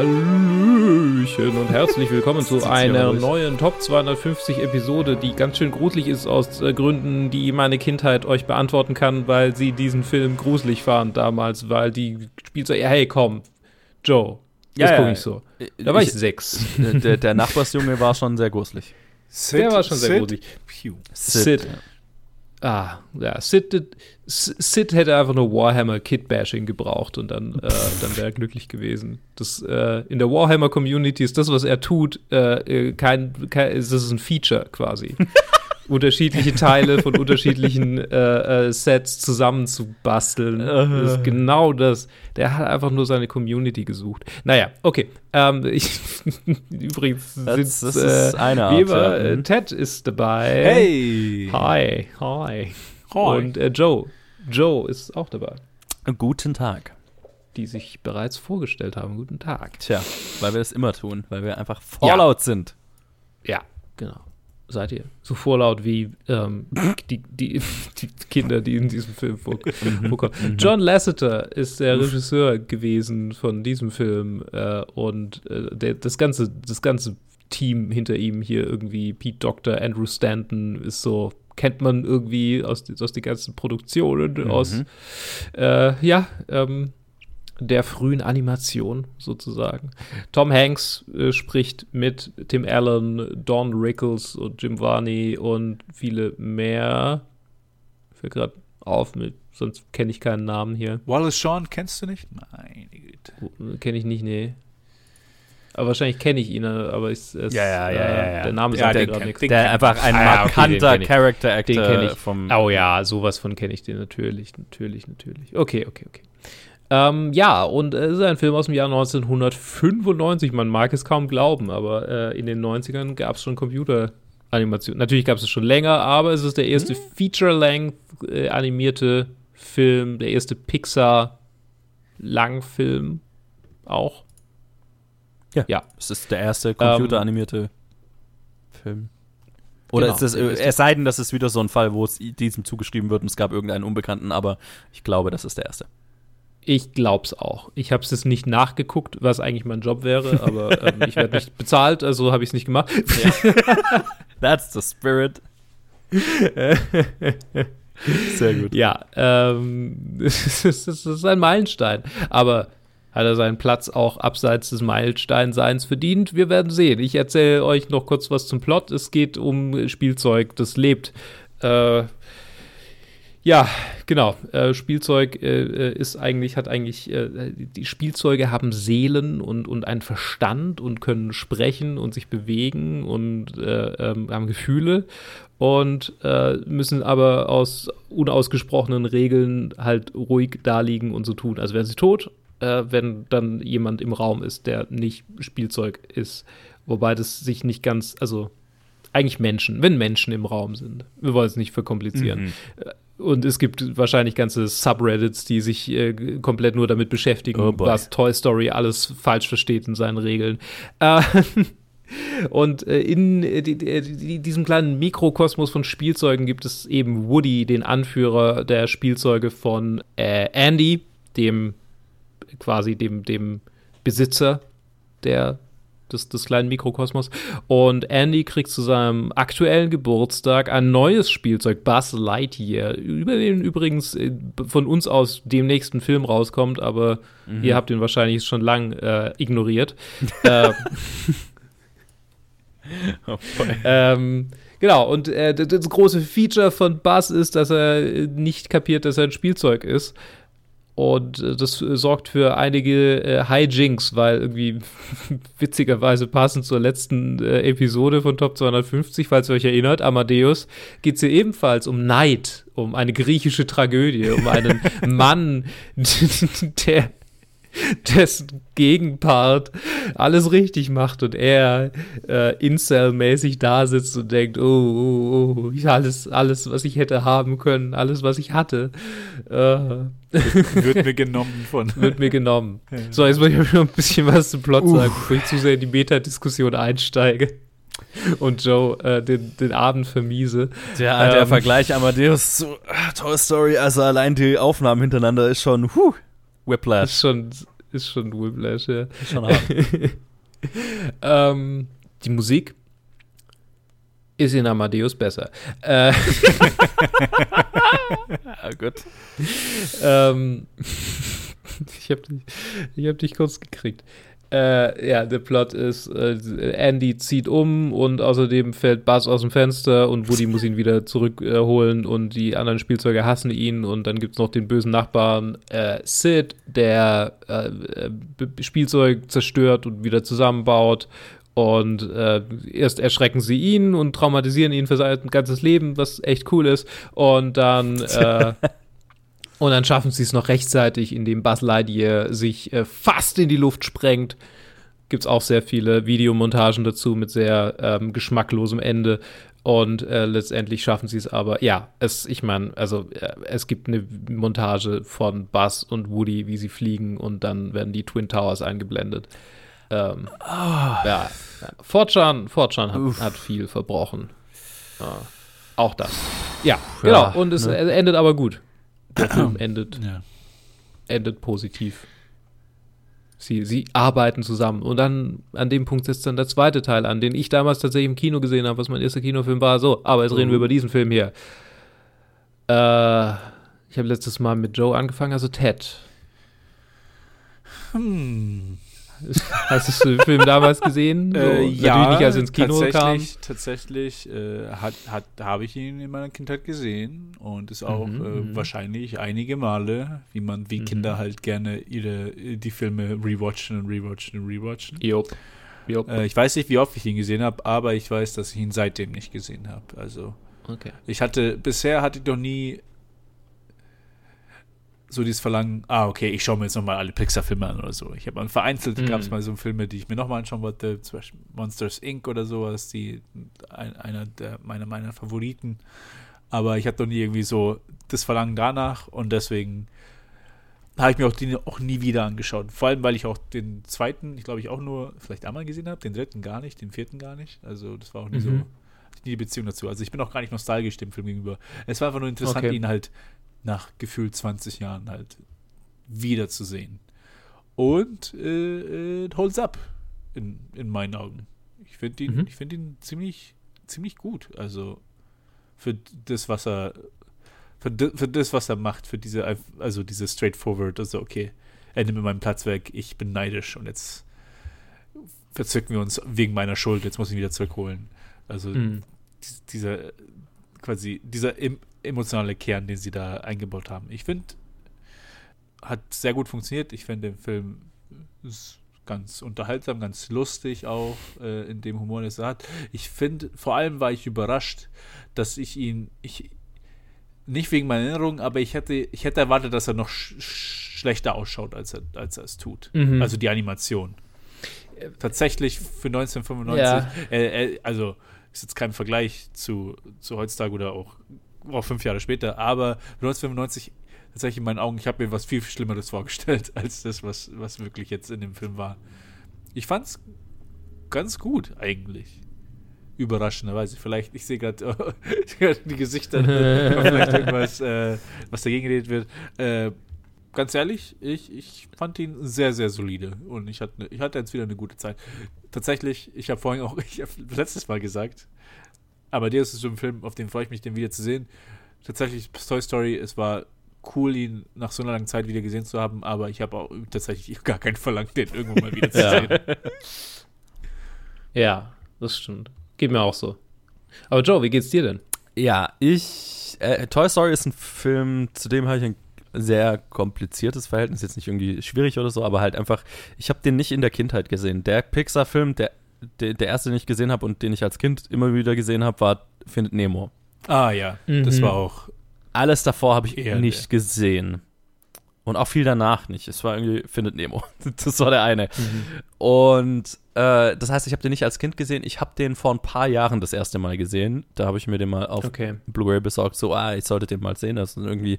Hallöchen und herzlich willkommen zu einer neuen Top 250 Episode, die ganz schön gruselig ist aus äh, Gründen, die meine Kindheit euch beantworten kann, weil sie diesen Film gruselig fand damals, weil die spielt so, ja, hey, komm, Joe, Ja, das ja, guck ja. ich so. Da war ich, Ich- sechs. der, der Nachbarsjunge war schon sehr gruselig. Sid, Der war schon sehr Sid, gruselig. Pew. Sid. Ah, ja, Sid, Sid hätte einfach nur Warhammer Kid-Bashing gebraucht und dann, äh, dann wäre er glücklich gewesen. Das, äh, in der Warhammer-Community ist das, was er tut, äh, äh, kein, kein, das ist ein Feature quasi. unterschiedliche Teile von unterschiedlichen äh, äh, Sets zusammenzubasteln. Das ist genau das. Der hat einfach nur seine Community gesucht. Naja, okay. Ähm, ich, übrigens Das- das ist äh, eine Art, immer, ja. äh. Ted ist dabei. Hey! Hi, hi. Hi. Und Joe. Joe ist auch dabei, Guten Tag. die sich bereits vorgestellt haben. Guten Tag. Tja, weil wir das immer tun, weil wir einfach Fallout sind. Ja, genau. Seid ihr? So vorlaut wie ähm, die, die, die Kinder, die in diesem Film vor, vorkommen. John Lasseter ist der Regisseur gewesen von diesem Film äh, und äh, der, das, ganze, das ganze Team hinter ihm hier irgendwie, Pete Doctor, Andrew Stanton ist so, kennt man irgendwie aus, aus den ganzen Produktionen, aus äh, ja, ähm, der frühen Animation sozusagen. Tom Hanks äh, spricht mit Tim Allen, Don Rickles und Jim Varney und viele mehr. Fällt gerade auf, mit, sonst kenne ich keinen Namen hier. Wallace Shawn kennst du nicht? Meine Güte. Kenne ich nicht, nee. Aber wahrscheinlich kenne ich ihn, aber ich, es, Ja, ja, ja, äh, ja, ja. der Name Ja, sagt ja den gerade nichts. Der einfach ein Ah, ja, okay, markanter kenn ich. Character Actor Den kenne ich. vom. Oh ja, sowas von kenne ich den natürlich, natürlich, natürlich. Okay, okay, okay. Ähm, ja, und äh, es ist ein Film aus dem Jahr 1995. Man mag es kaum glauben, aber äh, in den 90ern gab es schon Computeranimation. Natürlich gab es es schon länger, aber es ist der erste Feature-Length äh, animierte Film, der erste Pixar-Langfilm auch. Ja. Ja. Es ist der erste computeranimierte Film. Oder Genau, ist das, der erste. es sei denn, das ist wieder so ein Fall, wo es diesem zugeschrieben wird und es gab irgendeinen Unbekannten, aber ich glaube, das ist der erste. Ich glaub's auch. Ich habe es jetzt nicht nachgeguckt, was eigentlich mein Job wäre, aber ähm, ich werde nicht bezahlt, also habe ich es nicht gemacht. That's the spirit. Sehr gut. Ja, ähm, das ist, ist ein Meilenstein. Aber hat er seinen Platz auch abseits des Meilensteinseins verdient? Wir werden sehen. Ich erzähle euch noch kurz was zum Plot. Es geht um Spielzeug, das lebt. Äh, ja, genau. Äh, Spielzeug äh, ist eigentlich, hat eigentlich, äh, die Spielzeuge haben Seelen und, und einen Verstand und können sprechen und sich bewegen und äh, ähm, haben Gefühle und äh, müssen aber aus unausgesprochenen Regeln halt ruhig da liegen und so tun, als wären sie tot, äh, wenn dann jemand im Raum ist, der nicht Spielzeug ist. Wobei das sich nicht ganz, also eigentlich Menschen, wenn Menschen im Raum sind. Wir wollen es nicht verkomplizieren. Äh, Und es gibt wahrscheinlich ganze Subreddits, die sich äh, komplett nur damit beschäftigen, Oh was Toy Story alles falsch versteht in seinen Regeln. Äh, und äh, in äh, die, die, die, diesem kleinen Mikrokosmos von Spielzeugen gibt es eben Woody, den Anführer der Spielzeuge von äh, Andy, dem quasi dem, dem Besitzer der des, des kleinen Mikrokosmos. Und Andy kriegt zu seinem aktuellen Geburtstag ein neues Spielzeug, Buzz Lightyear, über den übrigens äh, von uns aus dem nächsten Film rauskommt, aber ihr habt ihn wahrscheinlich schon lang äh, ignoriert. äh, Oh ähm, genau, und äh, das, das große Feature von Buzz ist, dass er äh, nicht kapiert, dass er ein Spielzeug ist. Und äh, das äh, sorgt für einige äh, Hijinks, weil irgendwie witzigerweise passend zur letzten äh, Episode von Top 250, falls ihr euch erinnert, Amadeus, geht es hier ebenfalls um Neid, um eine griechische Tragödie, um einen Mann, der dessen Gegenpart alles richtig macht und er äh, Incel-mäßig da sitzt und denkt, oh, oh, oh, ich alles, alles, was ich hätte haben können, alles, was ich hatte, äh, Wird mir genommen von. wird mir genommen. So, jetzt muss ich noch ein bisschen was zum Plot sagen, bevor ich zu sehr in die Meta-Diskussion einsteige und Joe äh, den, den Abend vermiese. Der, der Ähm. Vergleich Amadeus zu ah, Toy Story, also allein die Aufnahmen hintereinander ist schon, huh, Whiplash. ist schon ist schon Whiplash, ja. Schon hart. ähm, die Musik ist in Amadeus besser. Äh, ja, gut. ähm, ich habe dich, ich hab dich kurz gekriegt. Äh, ja, der Plot ist, äh, Andy zieht um und außerdem fällt Buzz aus dem Fenster und Woody muss ihn wieder zurückholen äh, und die anderen Spielzeuge hassen ihn und dann gibt es noch den bösen Nachbarn äh, Sid, der äh, Spielzeug zerstört und wieder zusammenbaut und äh, erst erschrecken sie ihn und traumatisieren ihn für sein ganzes Leben, was echt cool ist. Und dann äh, Und dann schaffen sie es noch rechtzeitig, indem Buzz Lightyear sich äh, fast in die Luft sprengt. Gibt es auch sehr viele Videomontagen dazu mit sehr ähm, geschmacklosem Ende. Und äh, letztendlich schaffen sie es aber. Ja, es, ich meine, also äh, es gibt eine Montage von Buzz und Woody, wie sie fliegen und dann werden die Twin Towers eingeblendet. Ähm, oh. ja, ja. Fortran, Fortran hat, hat, viel verbrochen. Ja. Auch das. Ja, genau. Und es ne? endet aber gut der Film endet, ja. endet positiv. Sie, sie arbeiten zusammen. Und dann, an dem Punkt setzt dann der zweite Teil an, den ich damals tatsächlich im Kino gesehen habe, was mein erster Kinofilm war. So, aber jetzt reden wir oh. über diesen Film hier. Äh, ich habe letztes Mal mit Joe angefangen, also Ted. Hm. Hast du den Film damals gesehen? So, äh, ja, nicht, als ins Kino tatsächlich, kam. Tatsächlich äh, hat, hat, habe ich ihn in meiner Kindheit gesehen und ist auch mhm, äh, mhm. wahrscheinlich einige Male, wie man, wie mhm. Kinder halt gerne ihre, die Filme rewatchen und rewatchen und rewatchen. Jop. Jop. Äh, ich weiß nicht, wie oft ich ihn gesehen habe, aber ich weiß, dass ich ihn seitdem nicht gesehen habe. Also okay. ich hatte, bisher hatte ich noch nie so dieses Verlangen, ah, okay, ich schaue mir jetzt nochmal alle Pixar-Filme an oder so. Ich habe vereinzelt mm. gab es mal so Filme, die ich mir nochmal anschauen wollte, zum Beispiel Monsters Inc. oder sowas, die ein, einer der meiner, meiner Favoriten. Aber ich hatte noch nie irgendwie so das Verlangen danach und deswegen habe ich mir auch die auch nie wieder angeschaut. Vor allem, weil ich auch den zweiten, ich glaube ich auch nur vielleicht einmal gesehen habe, den dritten gar nicht, den vierten gar nicht. Also das war auch nie mhm. so nie die Beziehung dazu. Also ich bin auch gar nicht nostalgisch dem Film gegenüber. Es war einfach nur interessant, okay. ihn halt nach gefühlt 20 Jahren halt wiederzusehen. Und äh, it holds up in, in meinen Augen. Ich finde ihn, mhm. ich find ihn ziemlich, ziemlich gut. Also für das, was er für, für das, was er macht, für diese, also diese straightforward, also okay, er nimmt mir meinen Platz weg, ich bin neidisch und jetzt verzücken wir uns wegen meiner Schuld, jetzt muss ich ihn wieder zurückholen. Also mhm. dieser quasi dieser emotionale Kern, den sie da eingebaut haben. Ich finde, hat sehr gut funktioniert. Ich finde den Film ganz unterhaltsam, ganz lustig auch äh, in dem Humor, den er hat. Ich finde, vor allem war ich überrascht, dass ich ihn, ich, nicht wegen meiner Erinnerung, aber ich hätte, ich hätte erwartet, dass er noch sch schlechter ausschaut, als er, als er es tut. Mhm. Also die Animation. Tatsächlich für 1995, ja. äh, äh, also ist jetzt kein Vergleich zu, zu heutzutage oder auch auch fünf Jahre später, aber 1995 tatsächlich in meinen Augen, ich habe mir was viel Schlimmeres vorgestellt, als das, was, was wirklich jetzt in dem Film war. Ich fand's ganz gut, eigentlich. Überraschenderweise. Vielleicht, ich sehe gerade die Gesichter, vielleicht irgendwas, äh, was dagegen geredet wird. Äh, ganz ehrlich, ich, ich fand ihn sehr, sehr solide und ich hatte, ich hatte jetzt wieder eine gute Zeit. Tatsächlich, ich habe vorhin auch, ich habe letztes Mal gesagt, aber der ist so ein Film, auf den freue ich mich, den wieder zu sehen. Tatsächlich, Toy Story, es war cool, ihn nach so einer langen Zeit wieder gesehen zu haben, aber ich habe auch tatsächlich gar kein Verlangen, den irgendwann mal wieder zu ja. sehen. ja, das stimmt. Geht mir auch so. Aber Joe, wie geht's dir denn? Ja, ich. Äh, Toy Story ist ein Film, zu dem habe ich ein sehr kompliziertes Verhältnis, jetzt nicht irgendwie schwierig oder so, aber halt einfach, ich habe den nicht in der Kindheit gesehen. Der Pixar-Film, der der, der erste, den ich gesehen habe und den ich als Kind immer wieder gesehen habe, war Findet Nemo. Ah ja, mhm. das war auch. Alles davor habe ich nicht der. gesehen. Und auch viel danach nicht. Es war irgendwie Findet Nemo. Das war der eine. Mhm. Und äh, das heißt, ich habe den nicht als Kind gesehen. Ich habe den vor ein paar Jahren das erste Mal gesehen. Da habe ich mir den mal auf okay. Blu-ray besorgt. So, ah, ich sollte den mal sehen. Das ist irgendwie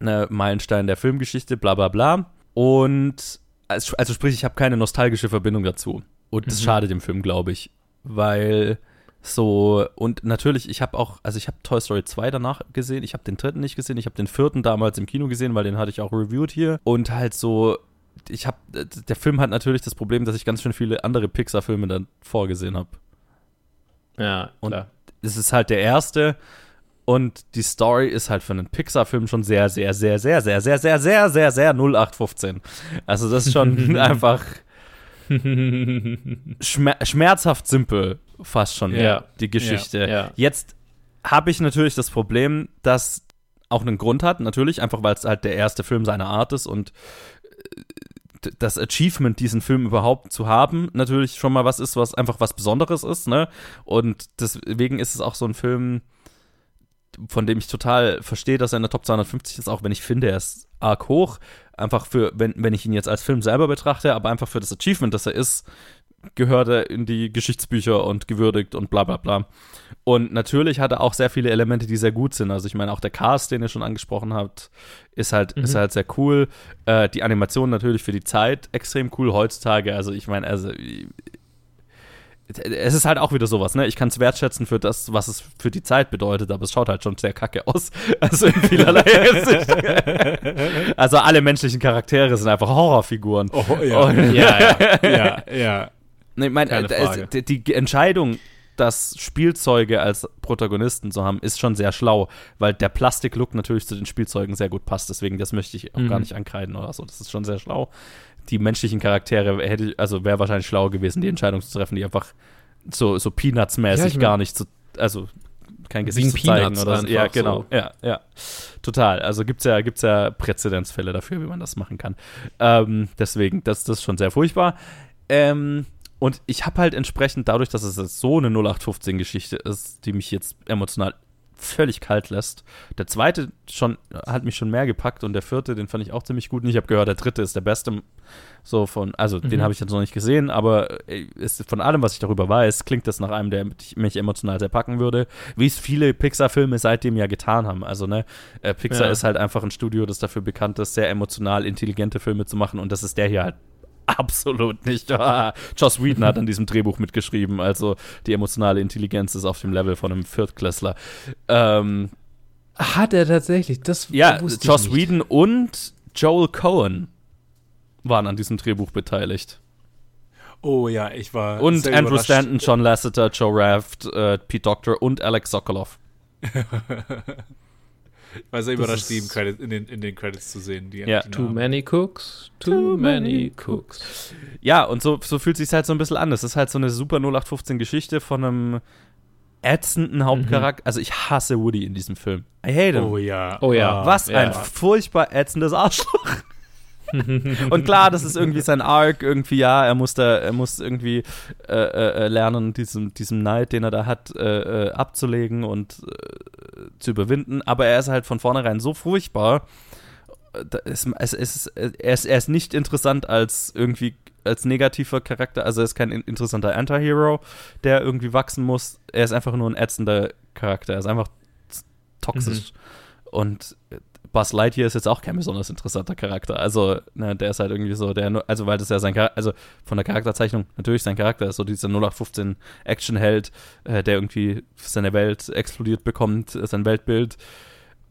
ein Meilenstein der Filmgeschichte, bla bla bla. Und also, also sprich, ich habe keine nostalgische Verbindung dazu. Und das mhm. schadet dem Film, glaube ich. Weil so, und natürlich, ich habe auch, also ich habe Toy Story 2 danach gesehen, ich habe den dritten nicht gesehen, ich habe den vierten damals im Kino gesehen, weil den hatte ich auch reviewed hier. Und halt so ich habe, der Film hat natürlich das Problem, dass ich ganz schön viele andere Pixar-Filme dann vorgesehen habe. Ja, und klar. es ist halt der erste und die Story ist halt für einen Pixar-Film schon sehr, sehr, sehr, sehr, sehr, sehr, sehr, sehr, sehr, sehr 0815. Also das ist schon einfach schmer schmerzhaft simpel, fast schon, ja. die Geschichte. Jetzt habe ich natürlich das Problem, dass auch einen Grund hat, natürlich, einfach weil es halt der erste Film seiner Art ist und äh, das Achievement, diesen Film überhaupt zu haben, natürlich schon mal was ist, was einfach was Besonderes ist, ne? Und deswegen ist es auch so ein Film, von dem ich total verstehe, dass er in der Top 250 ist, auch wenn ich finde, er ist arg hoch. Einfach für, wenn, wenn ich ihn jetzt als Film selber betrachte, aber einfach für das Achievement, das er ist, gehört er in die Geschichtsbücher und gewürdigt und bla bla bla. Und natürlich hat er auch sehr viele Elemente, die sehr gut sind. Also ich meine, auch der Cast, den ihr schon angesprochen habt, ist halt, mhm. ist halt sehr cool. Äh, die Animation natürlich für die Zeit extrem cool heutzutage. Also ich meine, also es ist halt auch wieder sowas, ne? Ich kann es wertschätzen für das, was es für die Zeit bedeutet, aber es schaut halt schon sehr kacke aus. Also in vielerlei Hinsicht. also alle menschlichen Charaktere sind einfach Horrorfiguren. Oh, ja. Und, ja, ja, ja, ja. Nee, mein, äh, die, die Entscheidung, das Spielzeuge als Protagonisten zu haben, ist schon sehr schlau, weil der Plastiklook natürlich zu den Spielzeugen sehr gut passt. Deswegen, das möchte ich auch mhm. gar nicht ankreiden oder so. Das ist schon sehr schlau die menschlichen Charaktere hätte, also wäre wahrscheinlich schlauer gewesen, die Entscheidung zu treffen, die einfach so, so Peanuts-mäßig ja, gar nicht zu, also kein Gesicht zu zeigen oder so. Ja, genau. So. Ja, ja. Total. Also gibt's ja, gibt's ja Präzedenzfälle dafür, wie man das machen kann. Ähm, deswegen, das, das ist schon sehr furchtbar. Ähm, und ich habe halt entsprechend, dadurch, dass es so eine 0815-Geschichte ist, die mich jetzt emotional völlig kalt lässt. Der zweite schon, hat mich schon mehr gepackt und der vierte, den fand ich auch ziemlich gut. Und ich habe gehört, der dritte ist der beste. So von, also mhm. den habe ich jetzt noch nicht gesehen, aber ist, von allem, was ich darüber weiß, klingt das nach einem, der mich emotional sehr packen würde, wie es viele Pixar-Filme seitdem ja getan haben. Also, ne, äh, Pixar ja. ist halt einfach ein Studio, das dafür bekannt ist, sehr emotional intelligente Filme zu machen und das ist der hier halt absolut nicht. Joss Whedon hat an diesem Drehbuch mitgeschrieben, also die emotionale Intelligenz ist auf dem Level von einem Viertklässler. Ähm, hat er tatsächlich? Das ja, Joss Whedon und Joel Cohen waren an diesem Drehbuch beteiligt. Oh ja, ich war. Und Andrew Stanton, John Lasseter, Joe Raft, äh, Pete Doctor und Alex Sokolov. Ich war sehr überrascht, die Credit, in, den, in den Credits zu sehen. ja. Too many cooks, too, too many cooks. Ja, und so, so fühlt sich halt so ein bisschen an. Das ist halt so eine super 0815-Geschichte von einem ätzenden Hauptcharakter. Mhm. Also ich hasse Woody in diesem Film. I hate him. Oh ja. Oh ja. Was ja. ein furchtbar ätzendes Arschloch. und klar, das ist irgendwie sein Arc, irgendwie, ja, er muss da, er muss irgendwie äh, äh, lernen, diesem, diesem Neid, den er da hat, äh, äh abzulegen und äh, zu überwinden. Aber er ist halt von vornherein so furchtbar. Es, es, es, er, ist, er ist nicht interessant als irgendwie als negativer Charakter, also er ist kein interessanter Anti-Hero, der irgendwie wachsen muss. Er ist einfach nur ein ätzender Charakter. Er ist einfach toxisch. Mhm. Und Buzz Lightyear ist jetzt auch kein besonders interessanter Charakter. Also, ne, der ist halt irgendwie so, der, also, weil das ja sein Charakter, also von der Charakterzeichnung natürlich sein Charakter ist so dieser 0815 Actionheld, äh, der irgendwie seine Welt explodiert bekommt, äh, sein Weltbild.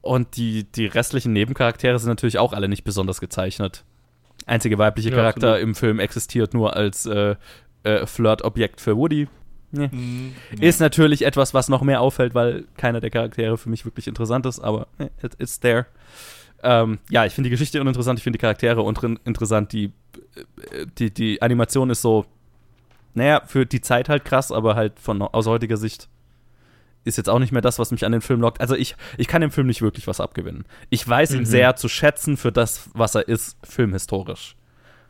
Und die, die restlichen Nebencharaktere sind natürlich auch alle nicht besonders gezeichnet. Einzige weibliche Charakter absolut. im Film existiert nur als äh, äh, Flirt-Objekt für Woody, Nee. Mhm. Ist natürlich etwas, was noch mehr auffällt, weil keiner der Charaktere für mich wirklich interessant ist, aber it, it's there. Ähm, ja, ich finde die Geschichte uninteressant, ich finde die Charaktere uninteressant, die, äh, die, die Animation ist so, naja, für die Zeit halt krass, aber halt von aus heutiger Sicht ist jetzt auch nicht mehr das, was mich an den Film lockt. Also ich, ich kann dem Film nicht wirklich was abgewinnen. Ich weiß mhm. ihn sehr zu schätzen für das, was er ist, filmhistorisch.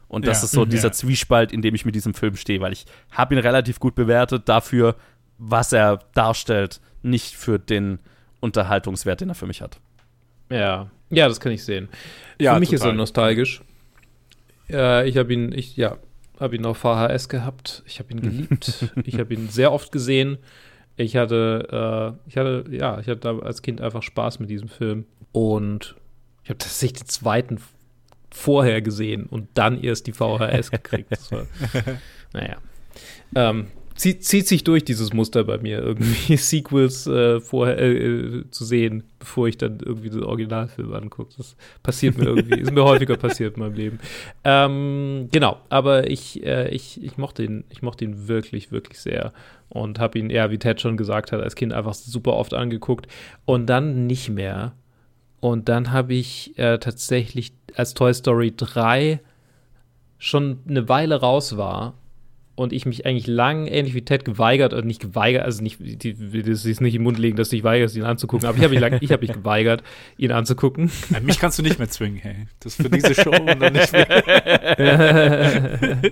Und das ja. ist so mhm, dieser ja. Zwiespalt, in dem ich mit diesem Film stehe, weil ich habe ihn relativ gut bewertet dafür, was er darstellt, nicht für den Unterhaltungswert, den er für mich hat. Ja, ja, das kann ich sehen. Ja, für mich total. ist er nostalgisch. Äh, ich habe ihn, ich ja, habe ihn auf VHS gehabt. Ich habe ihn geliebt. ich habe ihn sehr oft gesehen. Ich hatte, äh, ich hatte, ja, ich hatte als Kind einfach Spaß mit diesem Film. Und ich habe tatsächlich den zweiten vorher gesehen und dann erst die VHS gekriegt. War, naja. Ähm, zieht, zieht sich durch dieses Muster bei mir, irgendwie Sequels äh, vorher äh, zu sehen, bevor ich dann irgendwie den Originalfilm angucke. Das passiert mir irgendwie, ist mir häufiger passiert in meinem Leben. Ähm, genau, aber ich, äh, ich, ich mochte ihn, ich mochte ihn wirklich, wirklich sehr und habe ihn, ja, wie Ted schon gesagt hat, als Kind einfach super oft angeguckt und dann nicht mehr. Und dann habe ich äh, tatsächlich, als Toy Story 3 schon eine Weile raus war und ich mich eigentlich lang, ähnlich wie Ted, geweigert, oder nicht geweigert, also nicht, die, das ist nicht im Mund legen, dass du dich weigerst, ihn anzugucken, aber ich habe mich, lang, ich hab mich geweigert, ihn anzugucken. Ja, mich kannst du nicht mehr zwingen, hey. Das ist für diese Show und dann nicht mehr.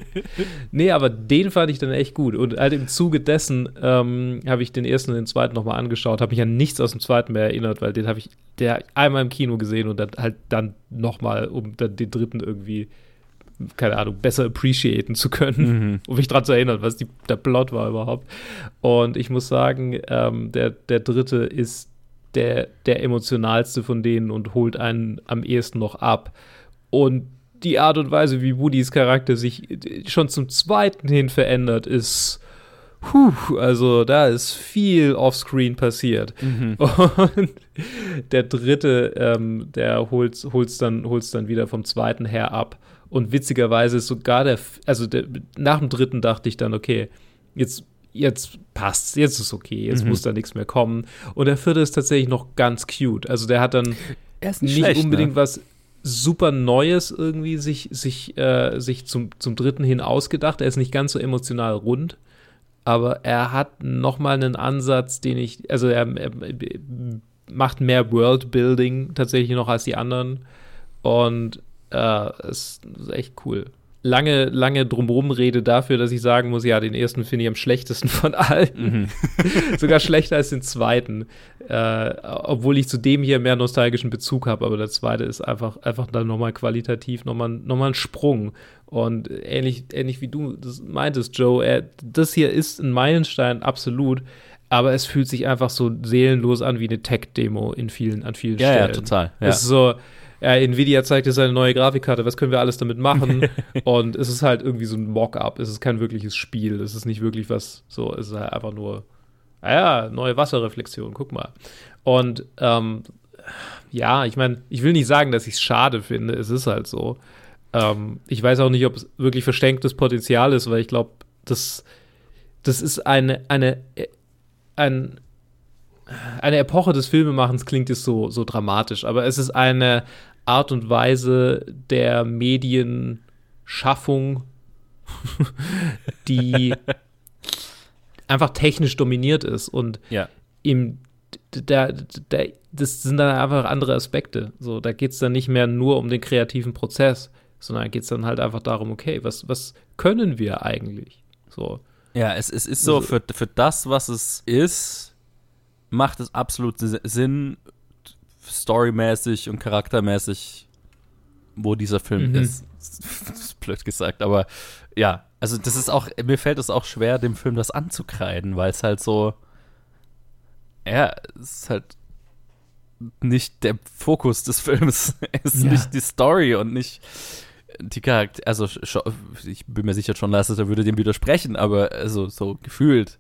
nee, aber den fand ich dann echt gut. Und halt im Zuge dessen ähm, habe ich den ersten und den zweiten nochmal angeschaut, habe mich an nichts aus dem zweiten mehr erinnert, weil den habe ich der einmal im Kino gesehen und dann halt dann nochmal, um dann den dritten irgendwie keine Ahnung, besser appreciaten zu können, mhm. um mich daran zu erinnern, was die, der Plot war überhaupt. Und ich muss sagen, ähm, der, der dritte ist der, der emotionalste von denen und holt einen am ehesten noch ab. Und die Art und Weise, wie Woodys Charakter sich schon zum zweiten hin verändert, ist. Puh, also da ist viel offscreen passiert. Mhm. Und der dritte, ähm, der holt es dann, holt's dann wieder vom zweiten her ab. Und witzigerweise ist sogar der, also der, nach dem dritten dachte ich dann, okay, jetzt, jetzt passt's, jetzt ist okay, jetzt mhm. muss da nichts mehr kommen. Und der vierte ist tatsächlich noch ganz cute. Also der hat dann nicht, nicht schlecht, unbedingt ne? was super Neues irgendwie sich, sich, äh, sich zum, zum dritten hin ausgedacht. Er ist nicht ganz so emotional rund, aber er hat noch mal einen Ansatz, den ich, also er, er macht mehr Worldbuilding tatsächlich noch als die anderen. Und äh, ist, ist echt cool. Lange, lange drumherum Rede dafür, dass ich sagen muss, ja, den ersten finde ich am schlechtesten von allen. Mhm. Sogar schlechter als den zweiten. Äh, obwohl ich zu dem hier mehr nostalgischen Bezug habe, aber der zweite ist einfach, einfach dann nochmal qualitativ nochmal noch mal ein Sprung. Und ähnlich, ähnlich wie du das meintest, Joe, er, das hier ist ein Meilenstein, absolut aber es fühlt sich einfach so seelenlos an wie eine Tech-Demo in vielen, an vielen ja, Stellen. Ja, total. Ja. Es ist so, ja, Nvidia zeigt jetzt seine neue Grafikkarte, was können wir alles damit machen? und es ist halt irgendwie so ein Mock-up, es ist kein wirkliches Spiel, es ist nicht wirklich was, so, es ist halt einfach nur, naja, neue Wasserreflexion, guck mal. Und ähm, ja, ich meine, ich will nicht sagen, dass ich es schade finde, es ist halt so. Ähm, ich weiß auch nicht, ob es wirklich verstecktes Potenzial ist, weil ich glaube, das, das ist eine, eine, ein, eine Epoche des Filmemachens klingt jetzt so, so dramatisch, aber es ist eine Art und Weise der Medienschaffung, die einfach technisch dominiert ist und ja. im da, da, das sind dann einfach andere Aspekte. So, da geht es dann nicht mehr nur um den kreativen Prozess, sondern geht es dann halt einfach darum, okay, was, was können wir eigentlich? So. Ja, es, es ist so, also, für, für das, was es ist, macht es absolut Sinn, storymäßig und charaktermäßig, wo dieser Film mhm. ist. Ist blöd gesagt, aber ja, also das ist auch, mir fällt es auch schwer, dem Film das anzukreiden, weil es halt so, ja, es ist halt nicht der Fokus des Films, es ist ja. nicht die Story und nicht die Charakter, also ich bin mir sicher, John Lasseter würde dem widersprechen, aber also so gefühlt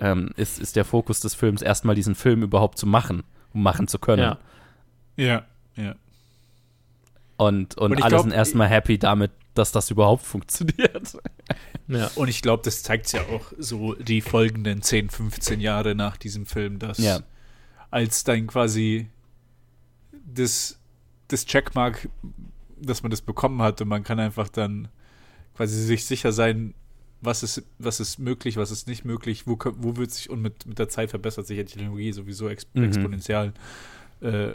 ähm, ist, ist der Fokus des Films erstmal diesen Film überhaupt zu machen, um machen zu können. Ja, ja. ja. Und, und, und alle glaub, sind erstmal happy damit, dass das überhaupt funktioniert. Ja. Und ich glaube, das zeigt ja auch so die folgenden 10, 15 Jahre nach diesem Film, dass ja. als dann quasi das, das Checkmark, dass man das bekommen hat und man kann einfach dann quasi sich sicher sein, was ist, was ist möglich, was ist nicht möglich, wo, wo wird sich, und mit, mit der Zeit verbessert sich ja die Technologie sowieso exp mhm. exponentiell. Äh,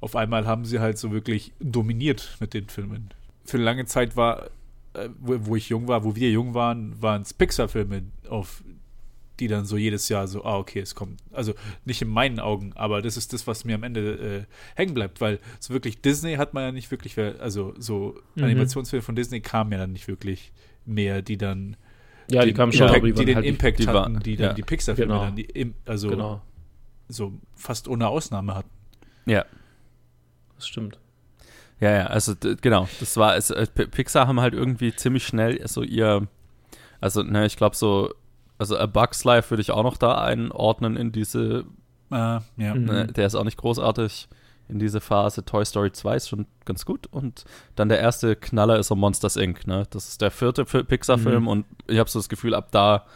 auf einmal haben sie halt so wirklich dominiert mit den Filmen. Für eine lange Zeit war, äh, wo, wo, ich jung war, wo wir jung waren, waren es Pixar-Filme, auf die dann so jedes Jahr so, ah, okay, es kommt. Also nicht in meinen Augen, aber das ist das, was mir am Ende äh, hängen bleibt, weil so wirklich Disney hat man ja nicht wirklich, also so mhm. Animationsfilme von Disney kamen ja dann nicht wirklich mehr, die dann ja, die kamen schon, Impact, die, die den halt Impact die, hatten, die dann ja, die Pixar-Filme genau. dann, die, also genau. so fast ohne Ausnahme hatten. Ja. Das stimmt. Ja, ja, also genau, das war, es, äh, Pixar haben halt irgendwie ziemlich schnell so ihr, also, ne, ich glaube so, Also A Bug's Life würde ich auch noch da einordnen in diese. Uh, ja. Ne, der ist auch nicht großartig in diese Phase. Toy Story 2 ist schon ganz gut. Und dann der erste Knaller ist so Monsters Inc. Ne? Das ist der vierte Pixar-Film mhm. und ich habe so das Gefühl, ab da,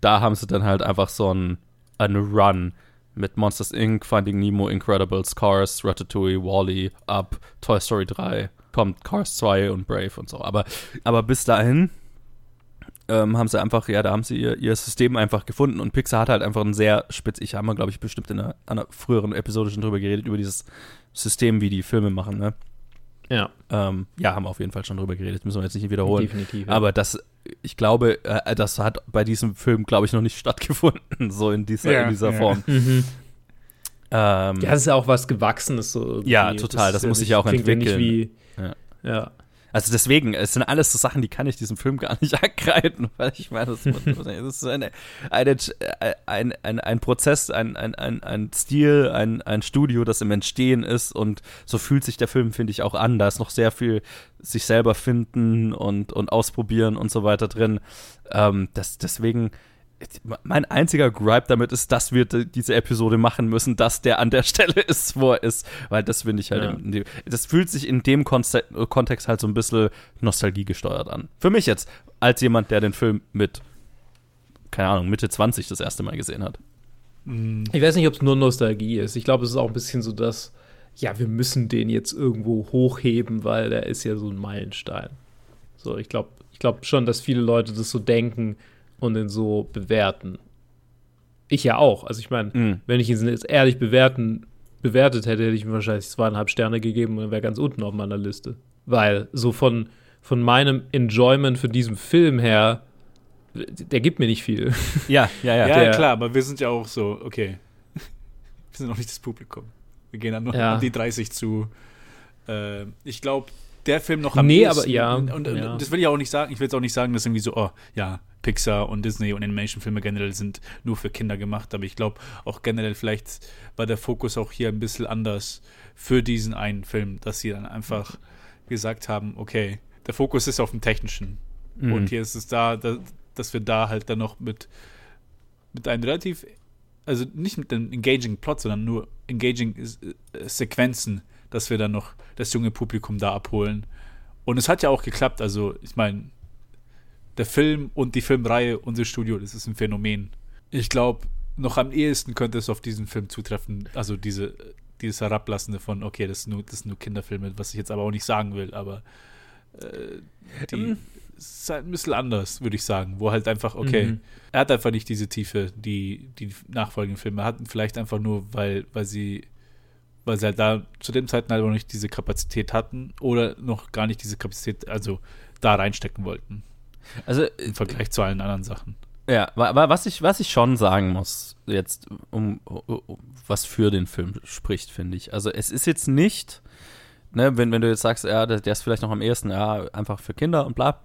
da haben sie dann halt einfach so einen, einen Run mit Monsters Inc., Finding Nemo, Incredibles, Cars, Ratatouille, Wally, -E, Up, Toy Story 3, kommt Cars 2 und Brave und so. Aber, aber bis dahin ähm, haben sie einfach, ja, da haben sie ihr, ihr System einfach gefunden und Pixar hat halt einfach ein sehr spitz, ich habe mal, glaube ich, bestimmt in einer, einer, früheren Episode schon drüber geredet, über dieses System, wie die Filme machen, ne? Ja. Ähm, ja, haben wir auf jeden Fall schon drüber geredet, müssen wir jetzt nicht wiederholen. Definitiv. Ja. Aber das, ich glaube, äh, das hat bei diesem Film, glaube ich, noch nicht stattgefunden, so in dieser, ja, in dieser ja. Form. Mhm. Ähm, ja, das ist ja auch was Gewachsenes so. Irgendwie. Ja, total, das, das muss sich ja auch entwickeln. Wie, ja. Also deswegen, es sind alles so Sachen, die kann ich diesem Film gar nicht ankreiden, weil ich meine, das ist eine, eine, ein, ein, ein Prozess, ein, ein, ein, ein Stil, ein, ein Studio, das im Entstehen ist und so fühlt sich der Film, finde ich, auch an. Da ist noch sehr viel sich selber finden und, und ausprobieren und so weiter drin. Ähm, das, deswegen mein einziger Gripe damit ist, dass wir diese Episode machen müssen, dass der an der Stelle ist, wo er ist. Weil das finde ich halt, ja. im, das fühlt sich in dem Kontext halt so ein bisschen Nostalgie gesteuert an. Für mich jetzt, als jemand, der den Film mit, keine Ahnung, Mitte 20 das erste Mal gesehen hat. Ich weiß nicht, ob es nur Nostalgie ist. Ich glaube, es ist auch ein bisschen so, dass, ja, wir müssen den jetzt irgendwo hochheben, weil der ist ja so ein Meilenstein. So, ich glaube ich glaub schon, dass viele Leute das so denken, und ihn so bewerten. Ich ja auch. Also ich meine, mm. wenn ich ihn jetzt ehrlich bewerten, bewertet hätte, hätte ich ihm wahrscheinlich zweieinhalb Sterne gegeben und wäre ganz unten auf meiner Liste. Weil so von, von meinem Enjoyment für diesen Film her, der gibt mir nicht viel. Ja, ja, ja. Ja, der, klar, aber wir sind ja auch so, okay. wir sind noch nicht das Publikum. Wir gehen dann noch ja. an die 30 zu. Äh, ich glaube, der Film noch am Nee, aber ja. Und, und, ja. das will ich auch nicht sagen. Ich will jetzt auch nicht sagen, dass irgendwie so, oh, ja, Pixar und Disney und Animation-Filme generell sind nur für Kinder gemacht. Aber ich glaube auch generell, vielleicht war der Fokus auch hier ein bisschen anders für diesen einen Film, dass sie dann einfach gesagt haben, okay, der Fokus ist auf dem Technischen. Mhm. Und hier ist es da, da, dass wir da halt dann noch mit, mit einem relativ, also nicht mit einem engaging Plot, sondern nur engaging äh, Sequenzen dass wir dann noch das junge Publikum da abholen. Und es hat ja auch geklappt. Also, ich meine, der Film und die Filmreihe, unser Studio, das ist ein Phänomen. Ich glaube, noch am ehesten könnte es auf diesen Film zutreffen. Also, diese, dieses Herablassende von, okay, das sind nur, das sind nur Kinderfilme, was ich jetzt aber auch nicht sagen will, aber äh, die, ähm. ist halt ein bisschen anders, würde ich sagen. Wo halt einfach, okay, mhm. er hat einfach nicht diese Tiefe, die die nachfolgenden Filme hatten. Vielleicht einfach nur, weil, weil sie weil sie halt da zu dem Zeitpunkt halt noch nicht diese Kapazität hatten oder noch gar nicht diese Kapazität, also da reinstecken wollten. Also im Vergleich zu allen anderen Sachen. Ja, aber was ich, was ich schon sagen muss, jetzt, um, um was für den Film spricht, finde ich. Also es ist jetzt nicht, ne, wenn, wenn du jetzt sagst, ja, der, der ist vielleicht noch am ehesten, ja, einfach für Kinder und bla.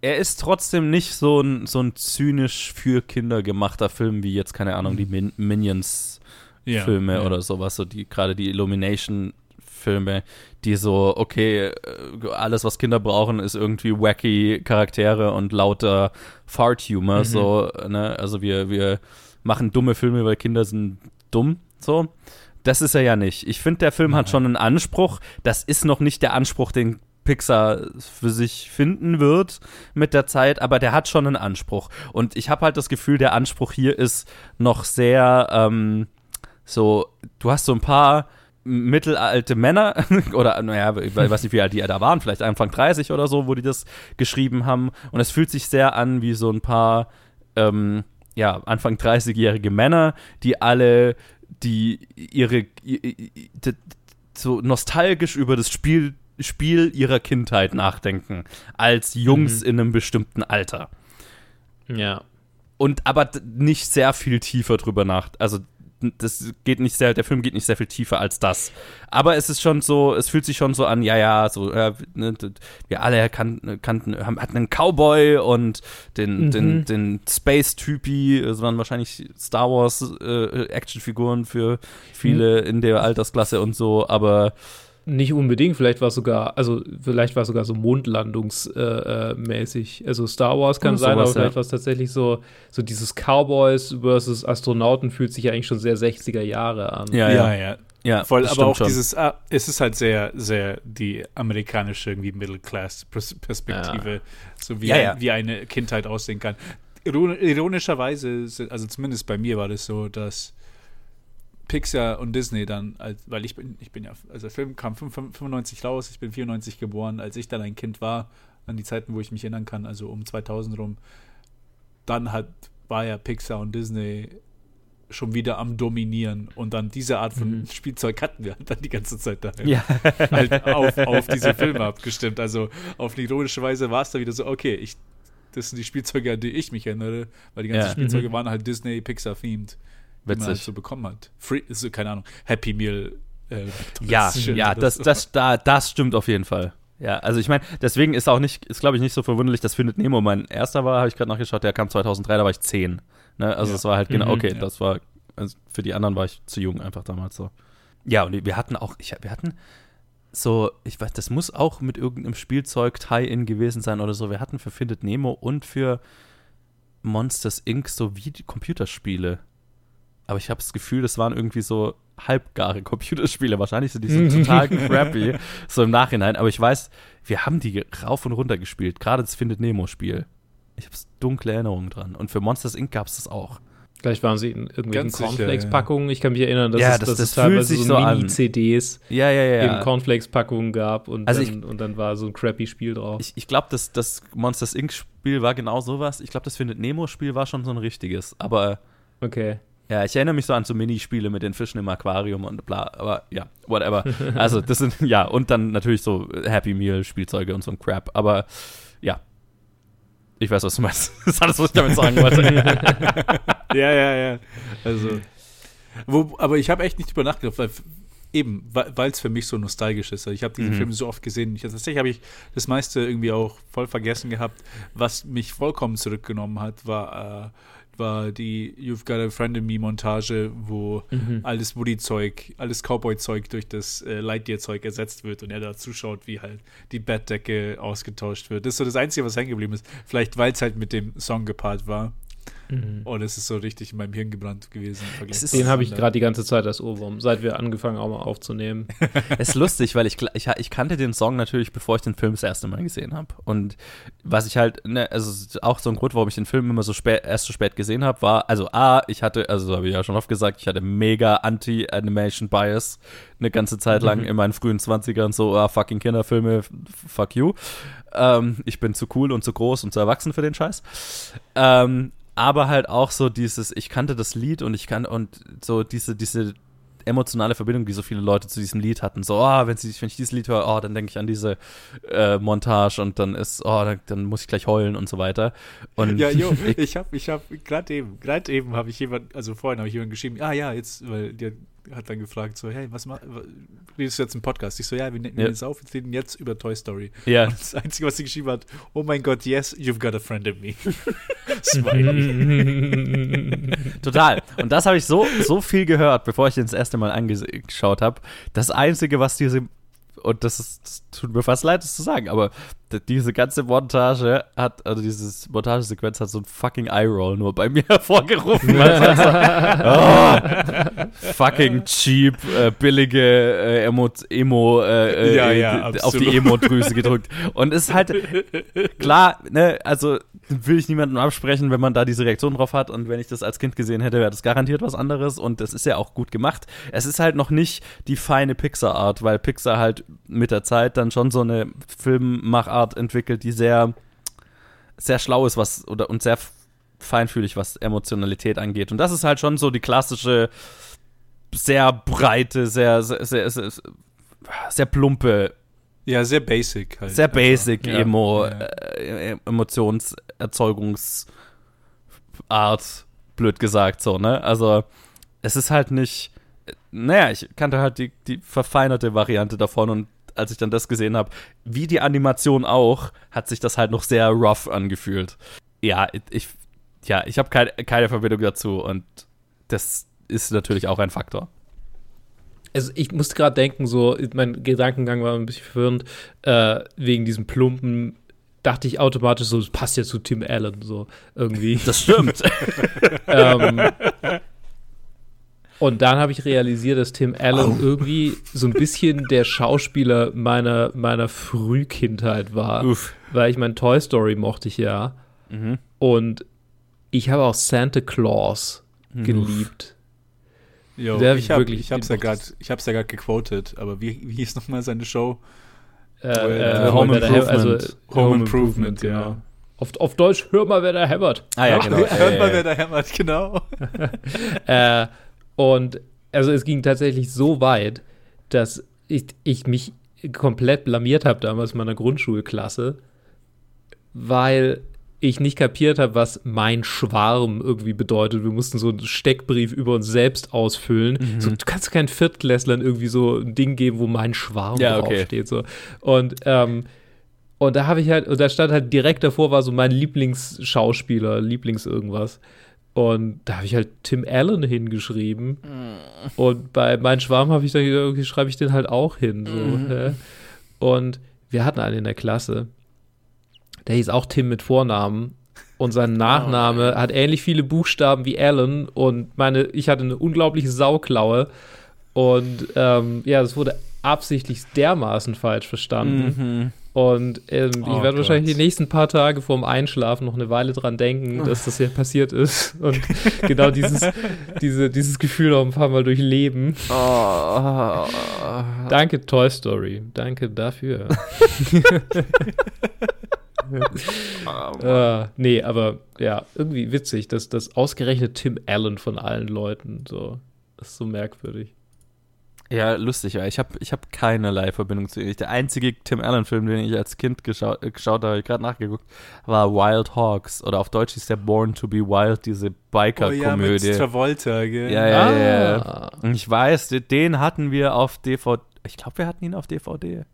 Er ist trotzdem nicht so ein, so ein zynisch für Kinder gemachter Film wie jetzt, keine Ahnung, die Min Minions ja, Filme ja. oder sowas, so die gerade die Illumination Filme, die so, okay, äh, alles, was Kinder brauchen, ist irgendwie wacky Charaktere und lauter Fart-Humor, mhm. so, ne? Also wir, wir machen dumme Filme, weil Kinder sind dumm, so. Das ist er ja nicht. Ich finde, der Film Nein. hat schon einen Anspruch. Das ist noch nicht der Anspruch, den Pixar für sich finden wird mit der Zeit, aber der hat schon einen Anspruch. Und ich habe halt das Gefühl, der Anspruch hier ist noch sehr, ähm, so, du hast so ein paar mittelalte Männer oder naja, ich weiß nicht, wie alt die da waren, vielleicht Anfang 30 oder so, wo die das geschrieben haben. Und es fühlt sich sehr an wie so ein paar ähm, ja, Anfang 30-jährige Männer, die alle, die ihre so nostalgisch über das Spiel, Spiel ihrer Kindheit nachdenken, als Jungs mhm. in einem bestimmten Alter. Ja. Und aber nicht sehr viel tiefer drüber nach. Also das geht nicht sehr, der Film geht nicht sehr viel tiefer als das. Aber es ist schon so, es fühlt sich schon so an, ja, ja, so, ja, ne, wir alle kannten, kannten, hatten einen Cowboy und den, mhm. den, den Space-Typi, es waren wahrscheinlich Star Wars äh, Actionfiguren für viele mhm. in der Altersklasse und so, aber Nicht unbedingt, vielleicht war es sogar, also vielleicht war es sogar so mondlandungsmäßig. Äh, äh also Star Wars kann sein, sowas, aber vielleicht ja. war es tatsächlich so, so dieses Cowboys versus Astronauten fühlt sich ja eigentlich schon sehr 60er Jahre an. Ja, ja, ja. ja. Voll, aber auch schon. dieses, ah, es ist halt sehr, sehr die amerikanische irgendwie Middle-Class-Perspektive, ja. so wie, ja, wie eine Kindheit aussehen kann. Ironischerweise, also zumindest bei mir war das so, dass Pixar und Disney dann, weil ich bin, ich bin ja, also der Film kam 95 raus, ich bin 94 geboren, als ich dann ein Kind war, an die Zeiten, wo ich mich erinnern kann, also um 2000 rum, dann hat, war ja Pixar und Disney schon wieder am Dominieren und dann diese Art von mhm. Spielzeug hatten wir dann die ganze Zeit da. Ja. halt auf, auf diese Filme abgestimmt. Also auf eine ironische Weise war es da wieder so, okay, ich, das sind die Spielzeuge, an die ich mich erinnere, weil die ganzen ja. Spielzeuge mhm. waren halt Disney, Pixar-themed. Witzig. man halt so bekommen hat. Free, so, keine Ahnung, Happy Meal. Äh, ja, ja, das, das, da, das stimmt auf jeden Fall. Ja, also ich meine, deswegen ist auch nicht, ist glaube ich nicht so verwunderlich, dass Findet Nemo mein erster war, habe ich gerade nachgeschaut, der kam 2003, da war ich 10. Ne? Also es ja. war halt genau, mhm, okay, ja. das war, also für die anderen war ich zu jung einfach damals so. Ja, und wir hatten auch, ich, wir hatten so, ich weiß, das muss auch mit irgendeinem Spielzeug Tie-In gewesen sein oder so. Wir hatten für Findet Nemo und für Monsters Inc. so wie die Computerspiele aber ich habe das Gefühl, das waren irgendwie so halbgare Computerspiele. Wahrscheinlich sind die so total crappy, so im Nachhinein. Aber ich weiß, wir haben die rauf und runter gespielt. Gerade das Findet Nemo-Spiel. Ich habe dunkle Erinnerungen dran. Und für Monsters Inc. gab es das auch. Vielleicht waren sie in irgendwelchen Cornflakes-Packungen. Ich kann mich erinnern, dass ja, es, das, dass das es teilweise so, so Mini-CDs ja, ja, ja. in Cornflakes-Packungen gab und, also dann, ich, und dann war so ein crappy Spiel drauf. Ich, ich glaube, das, das Monsters Inc.-Spiel war genau sowas. Ich glaube, das Findet Nemo-Spiel war schon so ein richtiges. Aber okay. Ja, ich erinnere mich so an so Minispiele mit den Fischen im Aquarium und bla, aber ja, whatever. Also, das sind, ja, und dann natürlich so Happy Meal Spielzeuge und so ein Crap, aber ja. Ich weiß, was du meinst. Das ist alles, was ich damit sagen wollte. ja, ja, ja. Also, wo, aber ich habe echt nicht drüber nachgedacht, weil eben, weil es für mich so nostalgisch ist. Ich habe diesen mhm. Film so oft gesehen. Ich, tatsächlich habe ich das meiste irgendwie auch voll vergessen gehabt. Was mich vollkommen zurückgenommen hat, war äh, war die You've Got a Friend in Me Montage, wo mhm. alles Woody-Zeug, alles Cowboy-Zeug durch das äh, Lightyear-Zeug ersetzt wird und er da zuschaut, wie halt die Bettdecke ausgetauscht wird. Das ist so das Einzige, was hängen geblieben ist. Vielleicht, weil es halt mit dem Song gepaart war. Mhm. Und es ist so richtig in meinem Hirn gebrannt gewesen. Den habe ich gerade die ganze Zeit als Ohrwurm, seit wir angefangen haben aufzunehmen. es ist lustig, weil ich, ich, ich kannte den Song natürlich, bevor ich den Film das erste Mal gesehen habe. Und was ich halt, ne, also auch so ein Grund, warum ich den Film immer so spät, erst so spät gesehen habe, war, also A, ich hatte, also habe ich ja schon oft gesagt, ich hatte mega Anti-Animation-Bias eine ganze Zeit lang mhm. in meinen frühen 20ern, so, ah, fucking Kinderfilme, fuck you. Ähm, ich bin zu cool und zu groß und zu erwachsen für den Scheiß. Ähm, aber halt auch so dieses, ich kannte das Lied und ich kann und so diese, diese emotionale Verbindung, die so viele Leute zu diesem Lied hatten. So, oh, wenn, sie, wenn ich dieses Lied höre, oh, dann denke ich an diese äh, Montage und dann ist, oh, dann, dann, muss ich gleich heulen und so weiter. Und ja, jo, ich, habe, ich habe, gerade eben, gerade eben habe ich jemand, also vorhin habe ich jemand geschrieben, ah ja, jetzt, weil der hat dann gefragt, so, hey, was machst du jetzt im Podcast? Ich so, ja, wir nehmen ja. jetzt auf, wir reden jetzt über Toy Story. Ja. Und das Einzige, was sie geschrieben hat, oh mein Gott, yes, you've got a friend in me. Smiley. Total. Und das habe ich so, so viel gehört, bevor ich den das erste Mal angeschaut habe. Das Einzige, was diese und das, ist, das tut mir fast leid, das zu sagen, aber diese ganze Montage hat, also diese Montagesequenz hat so ein fucking Eye-Roll nur bei mir hervorgerufen. oh, fucking cheap, äh, billige äh, Emo, Emo äh, ja, ja, äh, auf die Emo-Drüse gedrückt. Und es ist halt klar, ne, also will ich niemandem absprechen, wenn man da diese Reaktion drauf hat. Und wenn ich das als Kind gesehen hätte, wäre das garantiert was anderes. Und das ist ja auch gut gemacht. Es ist halt noch nicht die feine Pixar-Art, weil Pixar halt mit der Zeit dann schon so eine Filmmachart entwickelt, die sehr, sehr schlau ist, was, oder und sehr feinfühlig, was Emotionalität angeht. Und das ist halt schon so die klassische, sehr breite, sehr, sehr, sehr, sehr, sehr plumpe ja, sehr basic halt. Sehr basic also, Emo, ja. Äh, Emotionserzeugungsart, blöd gesagt, so, ne? Also, es ist halt nicht, naja, ich kannte halt die, die verfeinerte Variante davon und als ich dann das gesehen habe, wie die Animation auch, hat sich das halt noch sehr rough angefühlt. Ja, ich, ja, ich habe keine, keine Verbindung dazu und das ist natürlich auch ein Faktor. also ich musste gerade denken, so, mein Gedankengang war ein bisschen verwirrend, äh, wegen diesem plumpen, dachte ich automatisch so, das passt ja zu Tim Allen, so irgendwie. Das stimmt. ähm, und dann habe ich realisiert, dass Tim Allen oh. irgendwie so ein bisschen der Schauspieler meiner, meiner Frühkindheit war. Uff. Weil ich mein Toy Story mochte ich ja. Mhm. Und ich habe auch Santa Claus geliebt. Jo, ich, ich, hab, wirklich, ich hab's ja gerade, ich hab's ja gerade gequotet, aber wie, wie hieß nochmal seine Show? Äh, äh, Home, Improvement. Also, Home, Home Improvement, genau. Ja. Auf, auf Deutsch, hör mal, wer da hämmert. Ah ja, genau. hör mal, wer da hämmert, genau. äh, und also es ging tatsächlich so weit, dass ich, ich mich komplett blamiert habe damals in meiner Grundschulklasse, weil ich nicht kapiert habe, was mein Schwarm irgendwie bedeutet. Wir mussten so einen Steckbrief über uns selbst ausfüllen. Mhm. So, du kannst keinen Viertklässlern irgendwie so ein Ding geben, wo mein Schwarm ja, draufsteht. So. Und, ähm, und da habe ich halt, und da stand halt direkt davor, war so mein Lieblingsschauspieler, Lieblings irgendwas. Und da habe ich halt Tim Allen hingeschrieben. Mhm. Und bei Mein Schwarm habe ich dann irgendwie schreibe ich den halt auch hin. So, mhm. Und wir hatten einen in der Klasse der hieß auch Tim mit Vornamen. Und sein Nachname oh, hat ähnlich viele Buchstaben wie Alan. Und meine, ich hatte eine unglaubliche Sauklaue. Und ähm, ja, das wurde absichtlich dermaßen falsch verstanden. Mhm. Und ähm, oh, ich werde wahrscheinlich die nächsten paar Tage vorm Einschlafen noch eine Weile dran denken, dass das hier passiert ist. Und genau dieses, diese, dieses Gefühl noch ein paar Mal durchleben. Oh. Danke, Toy Story. Danke dafür. uh, nee, aber ja, irgendwie witzig, dass das ausgerechnet Tim Allen von allen Leuten so. Das ist so merkwürdig. Ja, lustig, weil ich habe ich hab keinerlei Verbindung zu ihm. Der einzige Tim Allen-Film, den ich als Kind geschaut, äh, geschaut habe, gerade nachgeguckt, war Wild Hawks. Oder auf Deutsch ist der Born to be Wild, diese Biker-Komödie. Oh ja, Travolta, gell? Ja, ja, ah. ja. Und ich weiß, den hatten wir auf DVD. Ich glaube, wir hatten ihn auf DVD.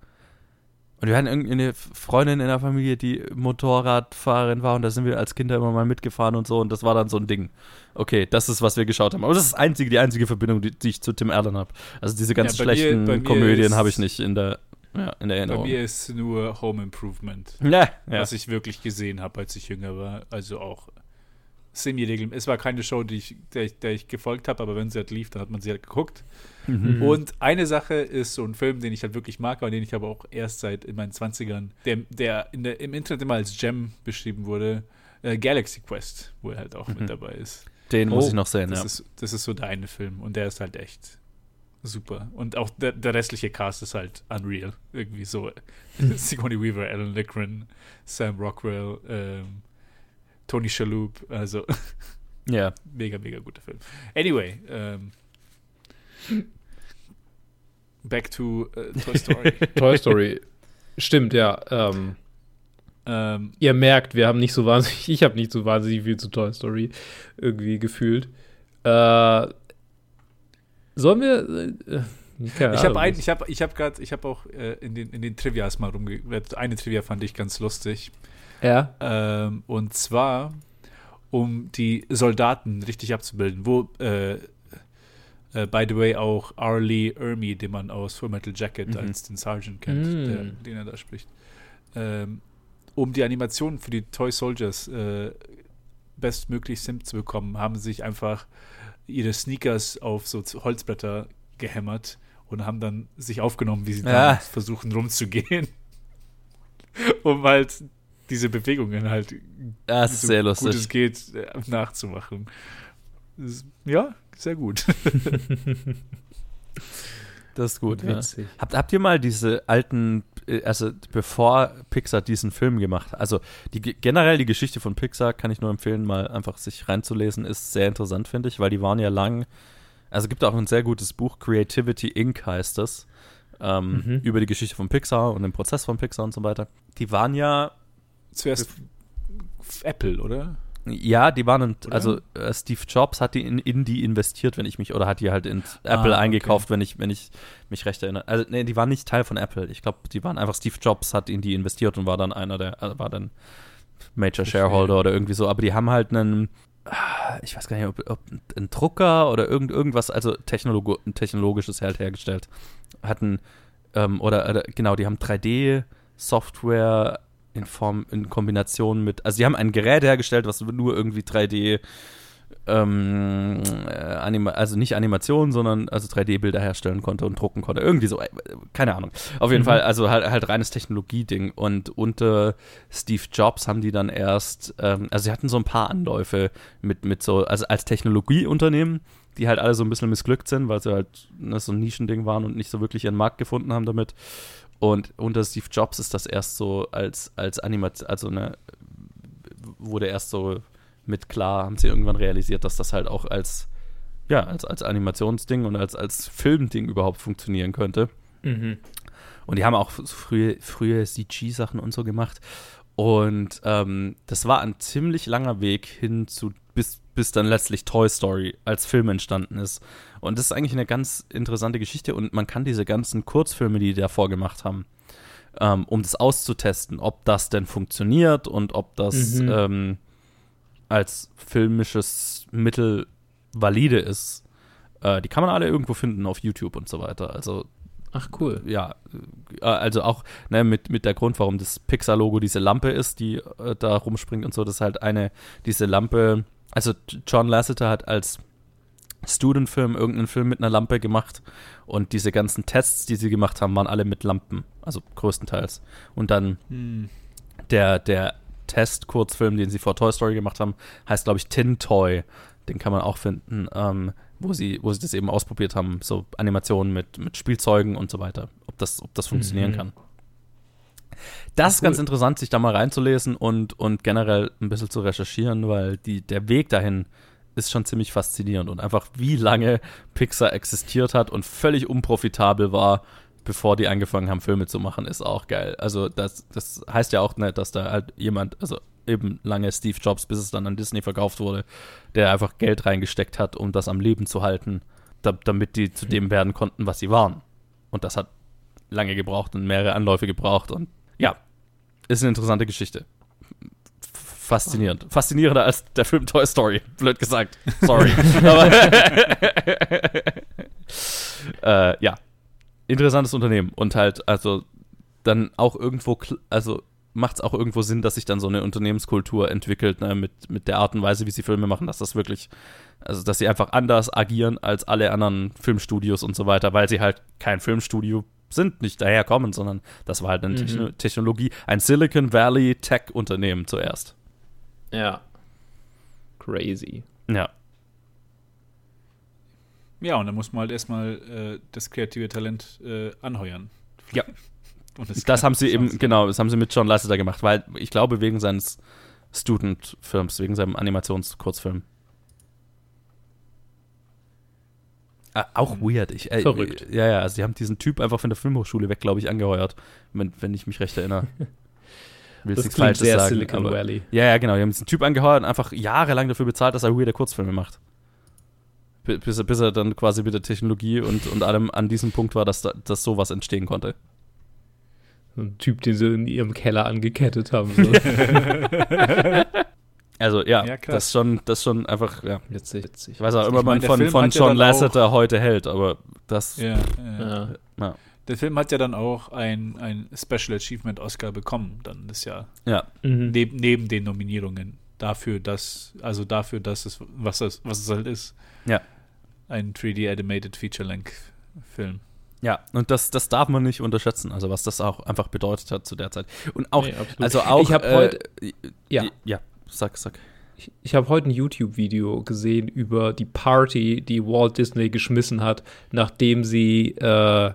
Und wir hatten irgendeine Freundin in der Familie, die Motorradfahrerin war und da sind wir als Kinder immer mal mitgefahren und so und das war dann so ein Ding. Okay, das ist, was wir geschaut haben. Aber das ist einzige, die einzige Verbindung, die, die ich zu Tim Allen habe. Also diese ganz ja, schlechten mir, Komödien habe ich nicht in der, ja, in der Erinnerung. Bei mir ist nur Home Improvement, ja, ja. was ich wirklich gesehen habe, als ich jünger war. Also auch semi-regelmäßig. Es war keine Show, die ich, der, ich, der ich gefolgt habe, aber wenn sie halt lief, dann hat man sie halt geguckt. Mhm. Und eine Sache ist so ein Film, den ich halt wirklich mag, aber den ich aber auch erst seit in meinen 20ern, der, der, in der im Internet immer als Gem beschrieben wurde, äh, Galaxy Quest, wo er halt auch mhm. mit dabei ist. Den oh, muss ich noch sehen, das ja. Ist, das ist so der eine Film und der ist halt echt super. Und auch der, der restliche Cast ist halt unreal. Irgendwie so. Sigourney Weaver, Alan Lickren, Sam Rockwell, ähm, Tony Shalhoub, also ja. mega, mega guter Film. Anyway, ähm, back to uh, Toy Story. Toy Story. Stimmt, ja. Ähm, ähm, ihr merkt, wir haben nicht so wahnsinnig, ich habe nicht so wahnsinnig viel zu Toy Story irgendwie gefühlt. Äh, sollen wir. Äh, ich habe ein, ich habe ich habe gerade ich habe auch äh, in den in den Trivias mal rumge eine Trivia fand ich ganz lustig. Ja. Ähm, und zwar, um die Soldaten richtig abzubilden, wo, äh, äh, by the way, auch Arlie Ermy, den man aus Full Metal Jacket mhm. als den Sergeant kennt, mhm. der, den er da spricht, ähm, um die Animationen für die Toy Soldiers äh, bestmöglich sim zu bekommen, haben sie sich einfach ihre Sneakers auf so Holzbretter gehämmert und haben dann sich aufgenommen, wie sie ja. versuchen rumzugehen. um halt diese Bewegungen halt das ist so sehr lustig. gut es geht äh, nachzumachen. Ja, sehr gut. das ist gut. Ja. Habt, habt ihr mal diese alten, äh, also bevor Pixar diesen Film gemacht, also die, generell die Geschichte von Pixar kann ich nur empfehlen, mal einfach sich reinzulesen, ist sehr interessant, finde ich, weil die waren ja lang, also gibt auch ein sehr gutes Buch, Creativity Inc. heißt das, ähm, mhm. über die Geschichte von Pixar und den Prozess von Pixar und so weiter. Die waren ja zuerst Apple, oder? Ja, die waren, oder? also äh, Steve Jobs hat die in, in, die investiert, wenn ich mich, oder hat die halt in ah, Apple eingekauft, okay. wenn ich, wenn ich mich recht erinnere. Also, nee, die waren nicht Teil von Apple. Ich glaube, die waren einfach, Steve Jobs hat in die investiert und war dann einer der, also war dann Major Shareholder oder irgendwie so. Aber die haben halt einen, ah, ich weiß gar nicht, ob, ob ein Drucker oder irgend, irgendwas, also Technolog technologisches halt hergestellt. Hatten, ähm, oder, oder, genau, die haben 3D-Software in Form, in Kombination mit, also sie haben ein Gerät hergestellt, was nur irgendwie 3D ähm, äh, Anima also nicht Animationen, sondern also 3D-Bilder herstellen konnte und drucken konnte. Irgendwie so, äh, keine Ahnung. Auf jeden mhm. Fall, also halt, halt reines Technologieding. Und unter Steve Jobs haben die dann erst, ähm, also sie hatten so ein paar Anläufe mit, mit so, also als Technologieunternehmen, die halt alle so ein bisschen missglückt sind, weil sie halt ne, so ein Nischending waren und nicht so wirklich ihren Markt gefunden haben damit. Und unter Steve Jobs ist das erst so als, als Animation, also ne, wurde erst so mit klar, haben sie irgendwann realisiert, dass das halt auch als, ja, als, als Animationsding und als, als Filmding überhaupt funktionieren könnte. Mhm. Und die haben auch frühe, frühe CG-Sachen und so gemacht. Und ähm, das war ein ziemlich langer Weg hin zu, bis, bis dann letztlich Toy Story als Film entstanden ist. Und das ist eigentlich eine ganz interessante Geschichte und man kann diese ganzen Kurzfilme, die die davor gemacht haben, ähm, um das auszutesten, ob das denn funktioniert und ob das mhm. ähm, als filmisches Mittel valide ist, äh, die kann man alle irgendwo finden auf YouTube und so weiter. Also Ach cool. Ja, äh, also auch ne, mit, mit der Grund, warum das Pixar-Logo diese Lampe ist, die äh, da rumspringt und so, das ist halt eine, diese Lampe, also John Lasseter hat als Student-Film irgendeinen Film mit einer Lampe gemacht und diese ganzen Tests, die sie gemacht haben, waren alle mit Lampen, also größtenteils. Und dann hm. der, der Test-Kurzfilm, den sie vor Toy Story gemacht haben, heißt, glaube ich, Tin Toy. Den kann man auch finden, ähm, wo, sie, wo sie das eben ausprobiert haben, so Animationen mit, mit Spielzeugen und so weiter, ob das, ob das funktionieren mhm. kann. Das ist cool. ganz interessant, sich da mal reinzulesen und, und generell ein bisschen zu recherchieren, weil die, der Weg dahin ist schon ziemlich faszinierend und einfach wie lange Pixar existiert hat und völlig unprofitabel war bevor die angefangen haben, Filme zu machen, ist auch geil. Also das, das heißt ja auch nicht, dass da halt jemand, also eben lange Steve Jobs, bis es dann an Disney verkauft wurde, der einfach Geld reingesteckt hat, um das am Leben zu halten, da, damit die zu dem werden konnten, was sie waren. Und das hat lange gebraucht und mehrere Anläufe gebraucht und ist eine interessante Geschichte. Faszinierend. Faszinierender als der Film Toy Story, blöd gesagt. Sorry. Aber äh, ja, interessantes Unternehmen und halt, also dann auch irgendwo, also macht es auch irgendwo Sinn, dass sich dann so eine Unternehmenskultur entwickelt, ne, mit, mit der Art und Weise, wie sie Filme machen, dass das wirklich, also dass sie einfach anders agieren als alle anderen Filmstudios und so weiter, weil sie halt kein Filmstudio sind, nicht daherkommen, sondern das war halt eine mhm. Technologie, ein Silicon Valley Tech-Unternehmen zuerst. Ja. Crazy. Ja. Ja, und dann muss man halt erstmal äh, das kreative Talent äh, anheuern. Ja. das, das haben sie eben, genau, das haben sie mit John Lasseter gemacht, weil ich glaube, wegen seines Student-Films, wegen seinem Animationskurzfilm. Ah, auch weird. Ich, äh, Verrückt. Ja, ja, also sie haben diesen Typ einfach von der Filmhochschule weg, glaube ich, angeheuert, wenn, wenn ich mich recht erinnere. Will das klingt sehr sagen, Silicon aber, Valley. Ja, ja, genau. Die haben diesen Typ angeheuert und einfach jahrelang dafür bezahlt, dass er weirde Kurzfilme macht bis, er, bis er dann quasi mit der Technologie und, und allem an diesem Punkt war, dass, da, dass sowas entstehen konnte. ein Typ, den sie in ihrem Keller angekettet haben. So. also ja, ja das schon, das schon einfach, ja, witzig. Ich weiß auch immer, man von, von John ja Lasseter heute hält, aber das. Ja, ja. ja. Der Film hat ja dann auch ein, ein Special Achievement Oscar bekommen, dann ist ja, ja. Mhm. Neben, neben den Nominierungen dafür, dass, also dafür, dass es, was es, was es halt ist. Ja. Ein 3D Animated Feature Length Film. Ja, und das, das darf man nicht unterschätzen, also was das auch einfach bedeutet hat zu der Zeit. Und auch, nee, also auch, ich habe äh, heute, ja, ja, sag, sag. Ich, ich habe heute ein YouTube-Video gesehen über die Party, die Walt Disney geschmissen hat, nachdem sie äh,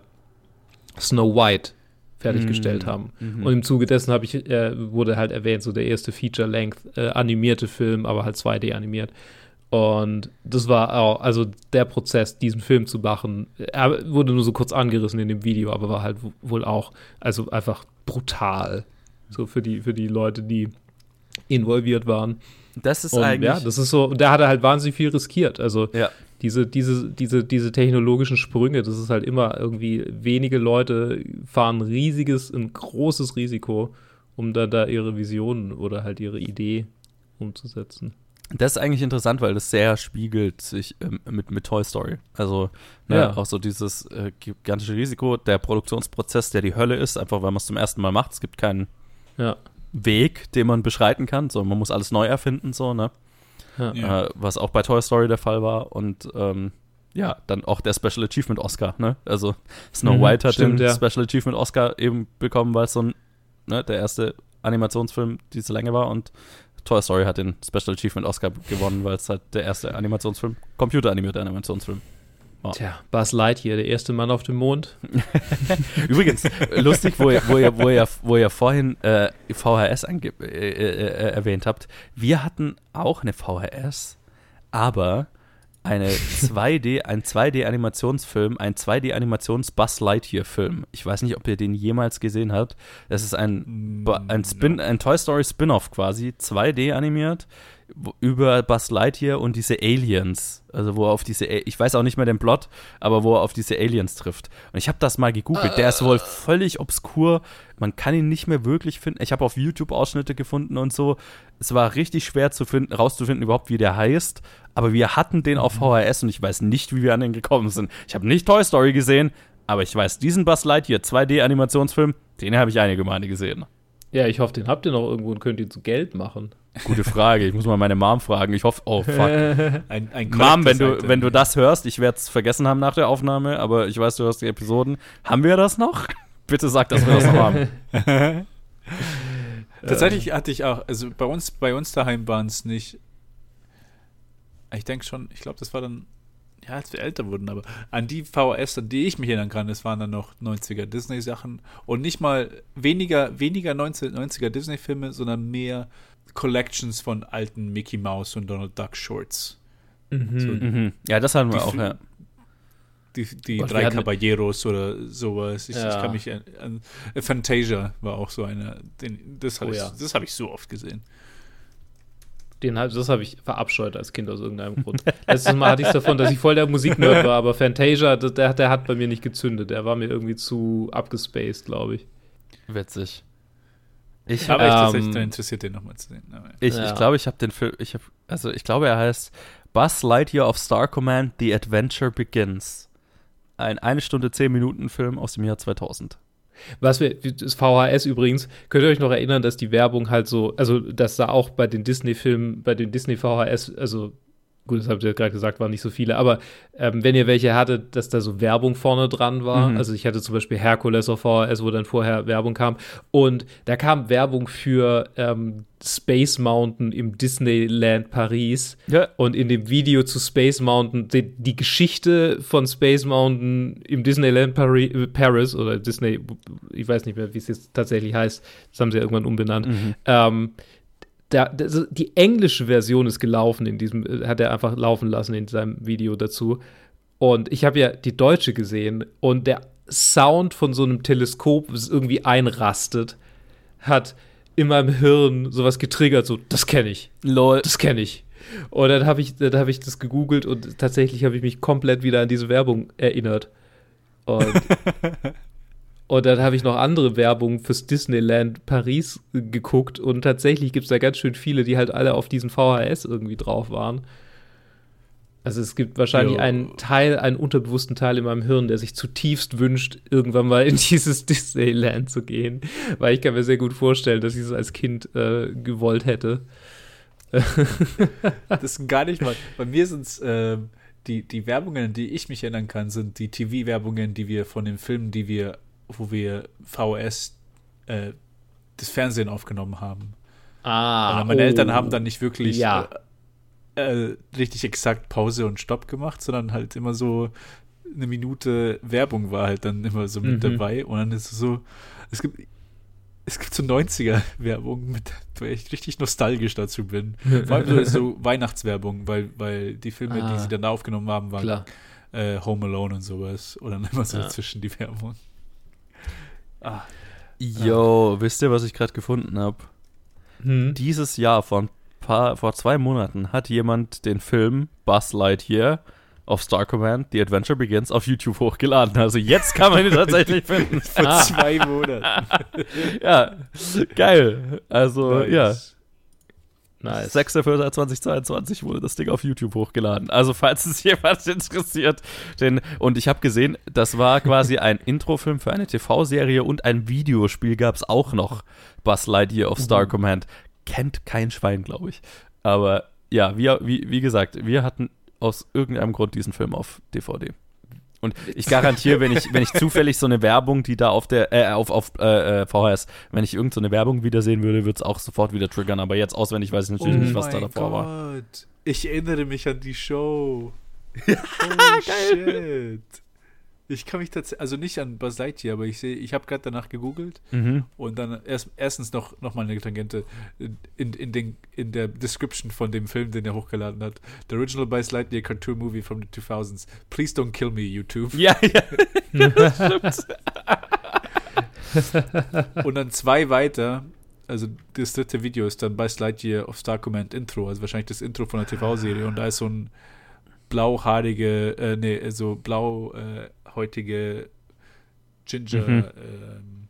Snow White fertiggestellt mhm. haben. Mhm. Und im Zuge dessen ich, äh, wurde halt erwähnt, so der erste Feature-Length äh, animierte Film, aber halt 2D animiert. Und das war auch, also der Prozess, diesen Film zu machen, er wurde nur so kurz angerissen in dem Video, aber war halt wohl auch, also einfach brutal. So für die, für die Leute, die involviert waren. Das ist und, eigentlich. Ja, das ist so, und der hatte halt wahnsinnig viel riskiert. Also ja. diese, diese, diese, diese technologischen Sprünge, das ist halt immer irgendwie, wenige Leute fahren riesiges, ein großes Risiko, um da, da ihre Visionen oder halt ihre Idee umzusetzen. Das ist eigentlich interessant, weil das sehr spiegelt sich ähm, mit, mit Toy Story. Also ne, ja. auch so dieses äh, gigantische Risiko, der Produktionsprozess, der die Hölle ist, einfach weil man es zum ersten Mal macht. Es gibt keinen ja. Weg, den man beschreiten kann, so man muss alles neu erfinden, so, ne? Ja. Äh, was auch bei Toy Story der Fall war. Und ähm, ja, dann auch der Special Achievement Oscar, ne? Also Snow mhm, White hat stimmt, den Special Achievement Oscar eben bekommen, weil es so ein, ne, der erste Animationsfilm diese Länge war und Toy Story hat den Special Achievement Oscar gewonnen, weil es halt der erste Animationsfilm, computeranimierte Animationsfilm war. Tja, Buzz Lightyear, der erste Mann auf dem Mond. Übrigens, lustig, wo ihr, wo ihr, wo ihr, wo ihr vorhin äh, VHS äh, äh, äh, erwähnt habt. Wir hatten auch eine VHS, aber eine 2D, ein 2D-Animationsfilm, ein 2D-Animations-Buzz Lightyear-Film. Ich weiß nicht, ob ihr den jemals gesehen habt. Das ist ein, mm, ein, Spin, ein Toy Story Spin-off quasi, 2D animiert über Buzz Lightyear und diese Aliens, also wo er auf diese, ich weiß auch nicht mehr den Plot, aber wo er auf diese Aliens trifft. Und ich habe das mal gegoogelt. Der ist wohl völlig obskur. Man kann ihn nicht mehr wirklich finden. Ich habe auf YouTube Ausschnitte gefunden und so. Es war richtig schwer zu finden, rauszufinden überhaupt, wie der heißt. Aber wir hatten den auf mhm. VHS und ich weiß nicht, wie wir an den gekommen sind. Ich habe nicht Toy Story gesehen, aber ich weiß, diesen Buzz Lightyear 2D-Animationsfilm, den habe ich einige Male gesehen. Ja, ich hoffe, den habt ihr noch irgendwo und könnt ihn zu Geld machen. Gute Frage. Ich muss mal meine Mom fragen. Ich hoffe, oh fuck. ein, ein Mom, wenn du, wenn du das hörst, ich werde es vergessen haben nach der Aufnahme, aber ich weiß, du hörst die Episoden. Haben wir das noch? Bitte sag, dass wir das noch haben. Tatsächlich hatte ich auch, also bei uns, bei uns daheim waren es nicht. Ich denke schon, ich glaube, das war dann, ja, als wir älter wurden, aber an die VHS, an die ich mich erinnern kann, das waren dann noch 90er Disney-Sachen und nicht mal weniger, weniger 90er Disney-Filme, sondern mehr Collections von alten Mickey Mouse und Donald Duck Shorts. Mhm. So, mhm. Ja, das hatten wir auch, ja. Die, die Gott, drei Caballeros oder sowas. Ich, ja. ich, kann mich an, an, Fantasia war auch so einer. Den, das habe oh, ich, ja. hab ich so oft gesehen. Den, das habe ich verabscheut als Kind aus irgendeinem Grund. Letztes Mal hatte ich es davon, dass ich voll der Musiknerd war, aber Fantasia, der, der hat bei mir nicht gezündet. Der war mir irgendwie zu abgespaced, glaube ich. Witzig. Ich, aber ähm, ich, das interessiert den nochmal zu sehen. Aber, ich ja. ich glaube, ich habe den Film, ich hab, also ich glaube, er heißt Buzz Lightyear of Star Command, The Adventure Begins. Ein eine Stunde, zehn Minuten Film aus dem Jahr 2000. Was wir, das VHS übrigens, könnt ihr euch noch erinnern, dass die Werbung halt so, also dass da auch bei den Disney-Filmen, bei den Disney VHS, also gut, das habt ihr gerade gesagt, waren nicht so viele, aber ähm, wenn ihr welche hattet, dass da so Werbung vorne dran war, mhm. also ich hatte zum Beispiel Herkules auf VHS, wo dann vorher Werbung kam und da kam Werbung für ähm, Space Mountain im Disneyland Paris ja. und in dem Video zu Space Mountain die, die Geschichte von Space Mountain im Disneyland Paris, äh, Paris oder Disney, ich weiß nicht mehr, wie es jetzt tatsächlich heißt, das haben sie ja irgendwann umbenannt, mhm. ähm, der, die englische Version ist gelaufen in diesem, äh, hat er einfach laufen lassen in seinem Video dazu. Und ich habe ja die deutsche gesehen und der Sound von so einem Teleskop, das irgendwie einrastet, hat in meinem Hirn sowas getriggert, so, das kenne ich. Lol. Das kenne ich. Und dann habe ich, hab ich das gegoogelt und tatsächlich habe ich mich komplett wieder an diese Werbung erinnert. Und Und dann habe ich noch andere Werbung fürs Disneyland Paris geguckt und tatsächlich gibt es da ganz schön viele, die halt alle auf diesen VHS irgendwie drauf waren. Also es gibt wahrscheinlich jo. einen Teil, einen unterbewussten Teil in meinem Hirn, der sich zutiefst wünscht, irgendwann mal in dieses Disneyland zu gehen. Weil ich kann mir sehr gut vorstellen, dass ich es als Kind äh, gewollt hätte. das ist gar nicht mal. Bei mir sind es äh, die, die Werbungen, die ich mich erinnern kann, sind die TV-Werbungen, die wir von den Filmen, die wir wo wir VHS äh, das Fernsehen aufgenommen haben. Ah. meine oh. Eltern haben dann nicht wirklich ja. äh, äh, richtig exakt Pause und Stopp gemacht, sondern halt immer so eine Minute Werbung war halt dann immer so mit mhm. dabei und dann ist es so, es gibt es gibt so 90er-Werbung, mit der ich richtig nostalgisch dazu bin. Vor allem so, Weihnachtswerbung, weil, weil die Filme, ah, die sie dann aufgenommen haben, waren äh, Home Alone und sowas. Oder dann immer so ja. zwischen die Werbung. Ah. Yo, ja. wisst ihr, was ich gerade gefunden habe? Hm? Dieses Jahr, vor, ein paar, vor zwei Monaten, hat jemand den Film Buzz Lightyear auf Star Command, The Adventure Begins, auf YouTube hochgeladen. Also jetzt kann man ihn tatsächlich finden. Vor zwei Monaten. ja, geil. Also, nice. ja. Nice. 6.4.2022 wurde das Ding auf YouTube hochgeladen. Also falls es jemand interessiert. Den, und ich habe gesehen, das war quasi ein Introfilm für eine TV-Serie und ein Videospiel gab es auch noch. Buzz Lightyear of Star mhm. Command. Kennt kein Schwein, glaube ich. Aber ja, wie, wie, wie gesagt, wir hatten aus irgendeinem Grund diesen Film auf DVD. Und ich garantiere, wenn ich, wenn ich zufällig so eine Werbung, die da auf der, äh, auf, auf äh, äh VHS, wenn ich irgendeine so Werbung wiedersehen würde, würde es auch sofort wieder triggern. Aber jetzt auswendig weiß ich natürlich oh nicht, was da davor Gott. war. Ich erinnere mich an die Show. oh, shit. Ich kann mich tatsächlich, also nicht an Lightyear, aber ich sehe, ich habe gerade danach gegoogelt mhm. und dann erst, erstens noch, noch mal eine Tangente in, in, den, in der Description von dem Film, den er hochgeladen hat. The original Buzz Lightyear cartoon movie from the 2000s. Please don't kill me, YouTube. Ja, ja. das stimmt. und dann zwei weiter, also das dritte Video ist dann Buzz Lightyear of Star Command Intro, also wahrscheinlich das Intro von der TV-Serie und da ist so ein blauhaarige, äh, nee, so blau äh, heutige Ginger. Mhm. Ähm,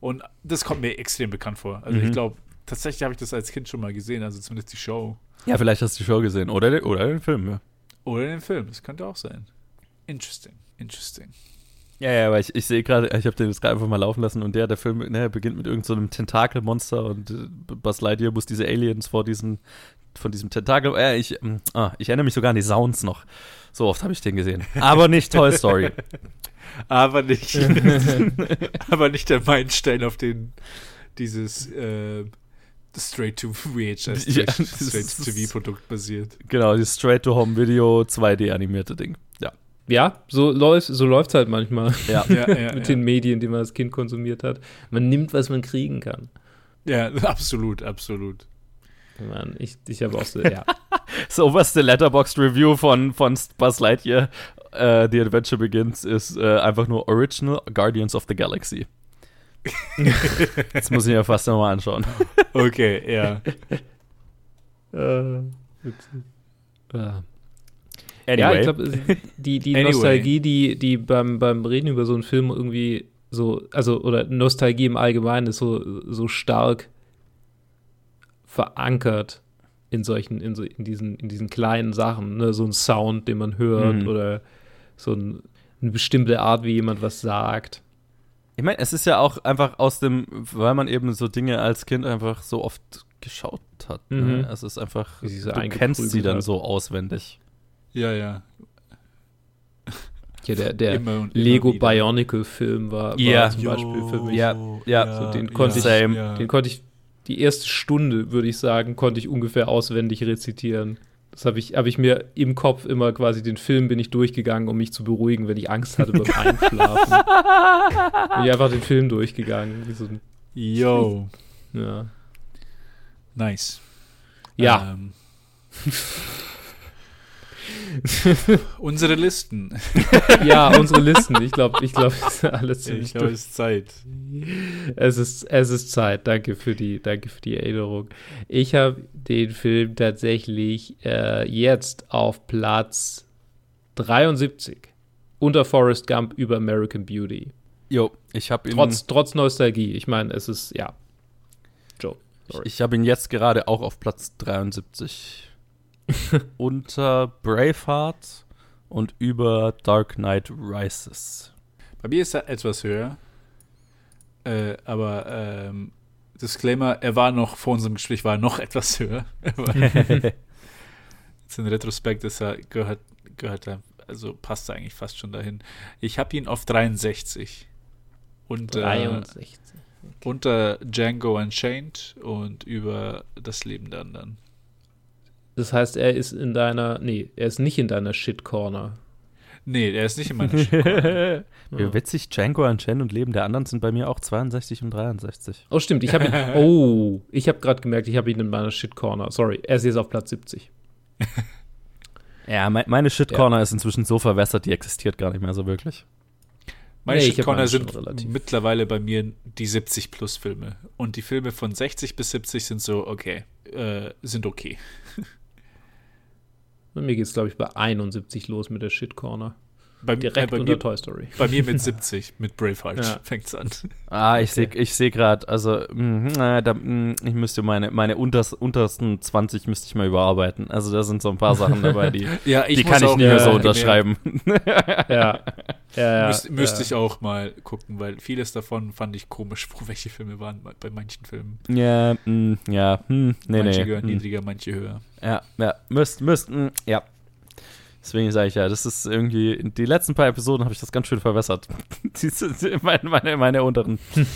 und das kommt mir extrem bekannt vor. Also mhm. ich glaube, tatsächlich habe ich das als Kind schon mal gesehen, also zumindest die Show. Ja, vielleicht hast du die Show gesehen oder, den, oder den Film, ja. Oder den Film, das könnte auch sein. Interesting, interesting. Ja, ja, aber ich, ich sehe gerade, ich habe den jetzt gerade einfach mal laufen lassen und der, der Film, ne, beginnt mit irgendeinem so Tentakelmonster und äh, Buzz Lightyear muss diese Aliens vor diesen, von diesem Tentakel, äh, ich, äh, ich erinnere mich sogar an die Sounds noch. So oft habe ich den gesehen. Aber nicht Toy Story. aber nicht, aber nicht der Meilenstein, auf den dieses äh, Straight to VHS, ja, Straight to TV Produkt basiert. Genau, dieses Straight to Home Video 2D animierte Ding. Ja. Ja, so läuft so läuft's halt manchmal ja. ja, ja mit den Medien, die man als Kind konsumiert hat. Man nimmt, was man kriegen kann. Ja, absolut, absolut. Mann, ich, ich habe auch so, ja. das oberste Letterboxd Review von, von Buzz Lightyear, äh, The Adventure Begins, ist äh, einfach nur Original Guardians of the Galaxy. Jetzt muss ich mir fast nochmal anschauen. Okay, ja. äh, ja. Anyway. Ja, ich glaube, die, die anyway. Nostalgie, die, die beim, beim Reden über so einen Film irgendwie so, also, oder Nostalgie im Allgemeinen ist so, so stark verankert in solchen, in, so, in, diesen, in diesen kleinen Sachen, ne? so ein Sound, den man hört mhm. oder so ein, eine bestimmte Art, wie jemand was sagt. Ich meine, es ist ja auch einfach aus dem, weil man eben so Dinge als Kind einfach so oft geschaut hat. Ne? Mhm. Es ist einfach, so du kennst sie dann hat. so auswendig. Ja, ja. Ja, der, der immer Lego Bionicle-Film war, war ja. zum Beispiel für mich. Ja, ja. So, den, konnte ja. Ich, den konnte ich die erste Stunde, würde ich sagen, konnte ich ungefähr auswendig rezitieren. Das habe ich, hab ich mir im Kopf immer quasi den Film bin ich durchgegangen, um mich zu beruhigen, wenn ich Angst hatte beim Einschlafen. bin ich einfach den Film durchgegangen. Wie so ein Yo. Ja. Nice. Ja. Ähm. unsere Listen. ja, unsere Listen. Ich glaube, ich glaube, es ist alles ziemlich Ich glaube, es ist Zeit. Es ist, es ist Zeit. Danke für die, danke für die Erinnerung. Ich habe den Film tatsächlich äh, jetzt auf Platz 73 unter Forrest Gump über American Beauty. Jo, ich habe ihn. Trotz, trotz Nostalgie. Ich meine, es ist, ja. Joe. Sorry. Ich, ich habe ihn jetzt gerade auch auf Platz 73 unter Braveheart und über Dark Knight Rises. Bei mir ist er etwas höher. Äh, aber ähm, Disclaimer, er war noch, vor unserem Gespräch war er noch etwas höher. Jetzt in Retrospekt ist er, gehört, gehört er, also passt er eigentlich fast schon dahin. Ich habe ihn auf 63. Unter, 63. Okay. Unter Django Unchained und über das Leben der anderen. Das heißt, er ist in deiner, nee, er ist nicht in deiner Shit-Corner. Nee, er ist nicht in meiner Shit-Corner. ja. Witzig, Django Unchained und Leben der anderen sind bei mir auch 62 und 63. Oh, stimmt, ich habe ihn, oh, ich habe gerade gemerkt, ich habe ihn in meiner Shit-Corner. Sorry, er ist jetzt auf Platz 70. ja, me meine Shit-Corner ja. ist inzwischen so verwässert, die existiert gar nicht mehr so wirklich. Meine nee, Shit-Corner sind mittlerweile bei mir die 70-Plus-Filme. Und die Filme von 60 bis 70 sind so, okay, äh, sind okay. Bei mir geht es, glaube ich, bei 71 los mit der Shit Corner. Bei, Direkt äh, bei unter mir, Toy Story. Bei mir mit 70, mit Braveheart Ja. fängt's an. Ah, ich Okay. sehe ich seh gerade, also mh, äh, da, mh, ich müsste meine, meine unters, untersten 20 müsste ich mal überarbeiten. Also da sind so ein paar Sachen dabei, die, Ja, die kann ich nicht mehr so unterschreiben. Ja. Ja, ja. Müsste ich auch mal gucken, weil vieles davon fand ich komisch, wo welche Filme waren bei- manchen Filmen. ja, mh, ja, hm, nee, manche nee. gehören hm. niedriger, manche höher. Ja, ja, müsst, müsst, mh, ja. Deswegen sage ich ja, das ist irgendwie, in die letzten paar Episoden habe ich das ganz schön verwässert. Diese- meine, meine, meine unteren.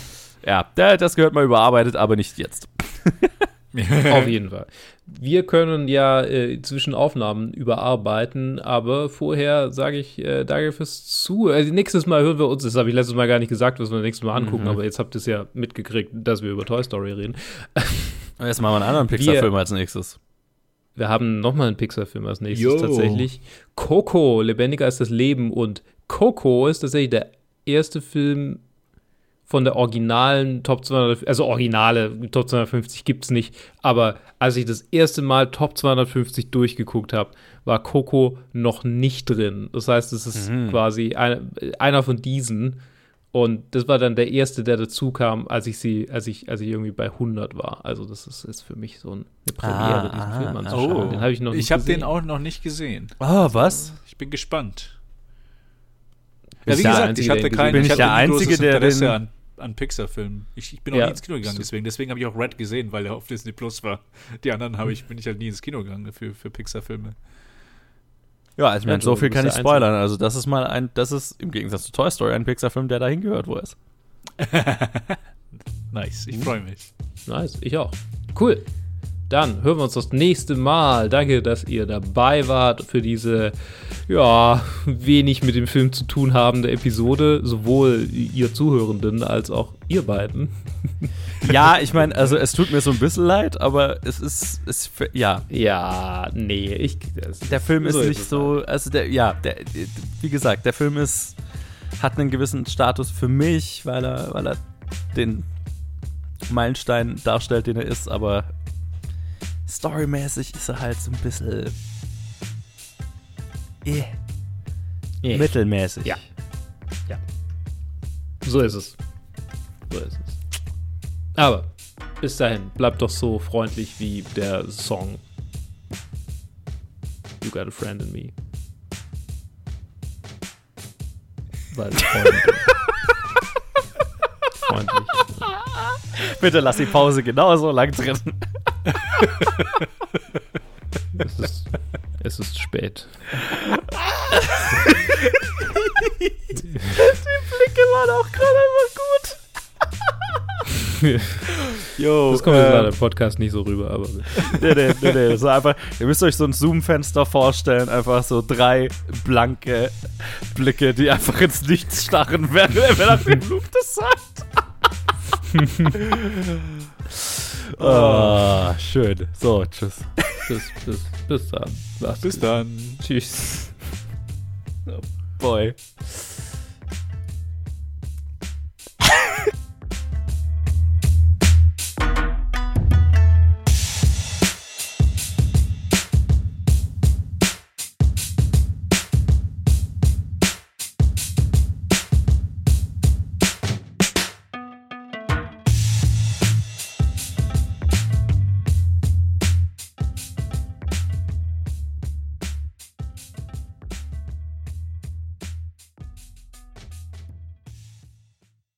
Ja, da- das gehört mal überarbeitet, aber nicht jetzt. Auf jeden Fall. Wir können ja äh, zwischen Aufnahmen überarbeiten, aber vorher sage ich äh, danke fürs Zu. Also nächstes Mal hören wir uns, das habe ich letztes Mal gar nicht gesagt, was wir nächstes Mal angucken, Mhm. aber jetzt habt ihr es ja mitgekriegt, dass wir über Toy Story reden. Und Jetzt machen wir einen anderen Pixar-Film als nächstes. Wir haben nochmal einen Pixar-Film als nächstes Jo. tatsächlich. Coco, lebendiger als das Leben. Und Coco ist tatsächlich der erste Film von der originalen Top 200, also originale Top 250 gibt es nicht, aber als ich das erste Mal Top 250 durchgeguckt habe, war Coco noch nicht drin. Das heißt, es ist Mhm. quasi ein, einer von diesen. Und das war dann der erste, der dazu kam, als ich sie, als ich, als ich irgendwie bei 100 war. Also das ist, ist für mich so eine Premiere, Ah, diesen ah, Film ah. anzuschauen. Den habe ich noch nicht Ich habe den auch noch nicht gesehen. Oh, was? Ich bin gespannt. Ja, wie gesagt, Einzige, ich hatte ihn kein, Bin ich ich hatte der Einzige, der Interesse den- an, an Pixar-Filmen. Ich, ich bin auch Ja. nie ins Kino gegangen, deswegen. Deswegen habe ich auch Red gesehen, weil er auf Disney Plus war. Die anderen habe ich, bin ich halt nie ins Kino gegangen für, für Pixar-Filme. Ja, also ich meine, so viel kann ich spoilern. Also das ist mal ein, das ist im Gegensatz zu Toy Story ein Pixar-Film, der dahin gehört, wo er ist. Nice, ich freue mich. Nice, ich auch. Cool. Dann hören wir uns das nächste Mal. Danke, dass ihr dabei wart für diese, ja, wenig mit dem Film zu tun habende Episode. Sowohl ihr Zuhörenden als auch ihr beiden. Ja, ich meine, also es tut mir so ein bisschen leid, aber es ist, es, ja, Ja, nee, ich. Der Film ist so nicht so, also der, ja, der, wie gesagt, der Film ist, hat einen gewissen Status für mich, weil er, weil er den Meilenstein darstellt, den er ist, aber storymäßig ist er halt so ein bisschen eh, Yeah. mittelmäßig. Ja. So ist es. So ist es. Aber bis dahin, bleibt doch so freundlich wie der Song You Got a Friend in Me. Weil freundlich. freundlich. Bitte lass die Pause genauso lang drin. Es ist, es ist spät. Blicke waren auch gerade einfach gut. Jo, Das kommt äh, leider im Podcast nicht so rüber, aber Nee, nee, nee, nee. So einfach, ihr müsst euch so ein Zoom-Fenster vorstellen, einfach so drei blanke Blicke, die einfach ins Nichts starren, während nach dem Loop das sagt. oh, schön. So, tschüss. bis, bis, bis dann. Macht's Bis gut. dann. Tschüss. Boy.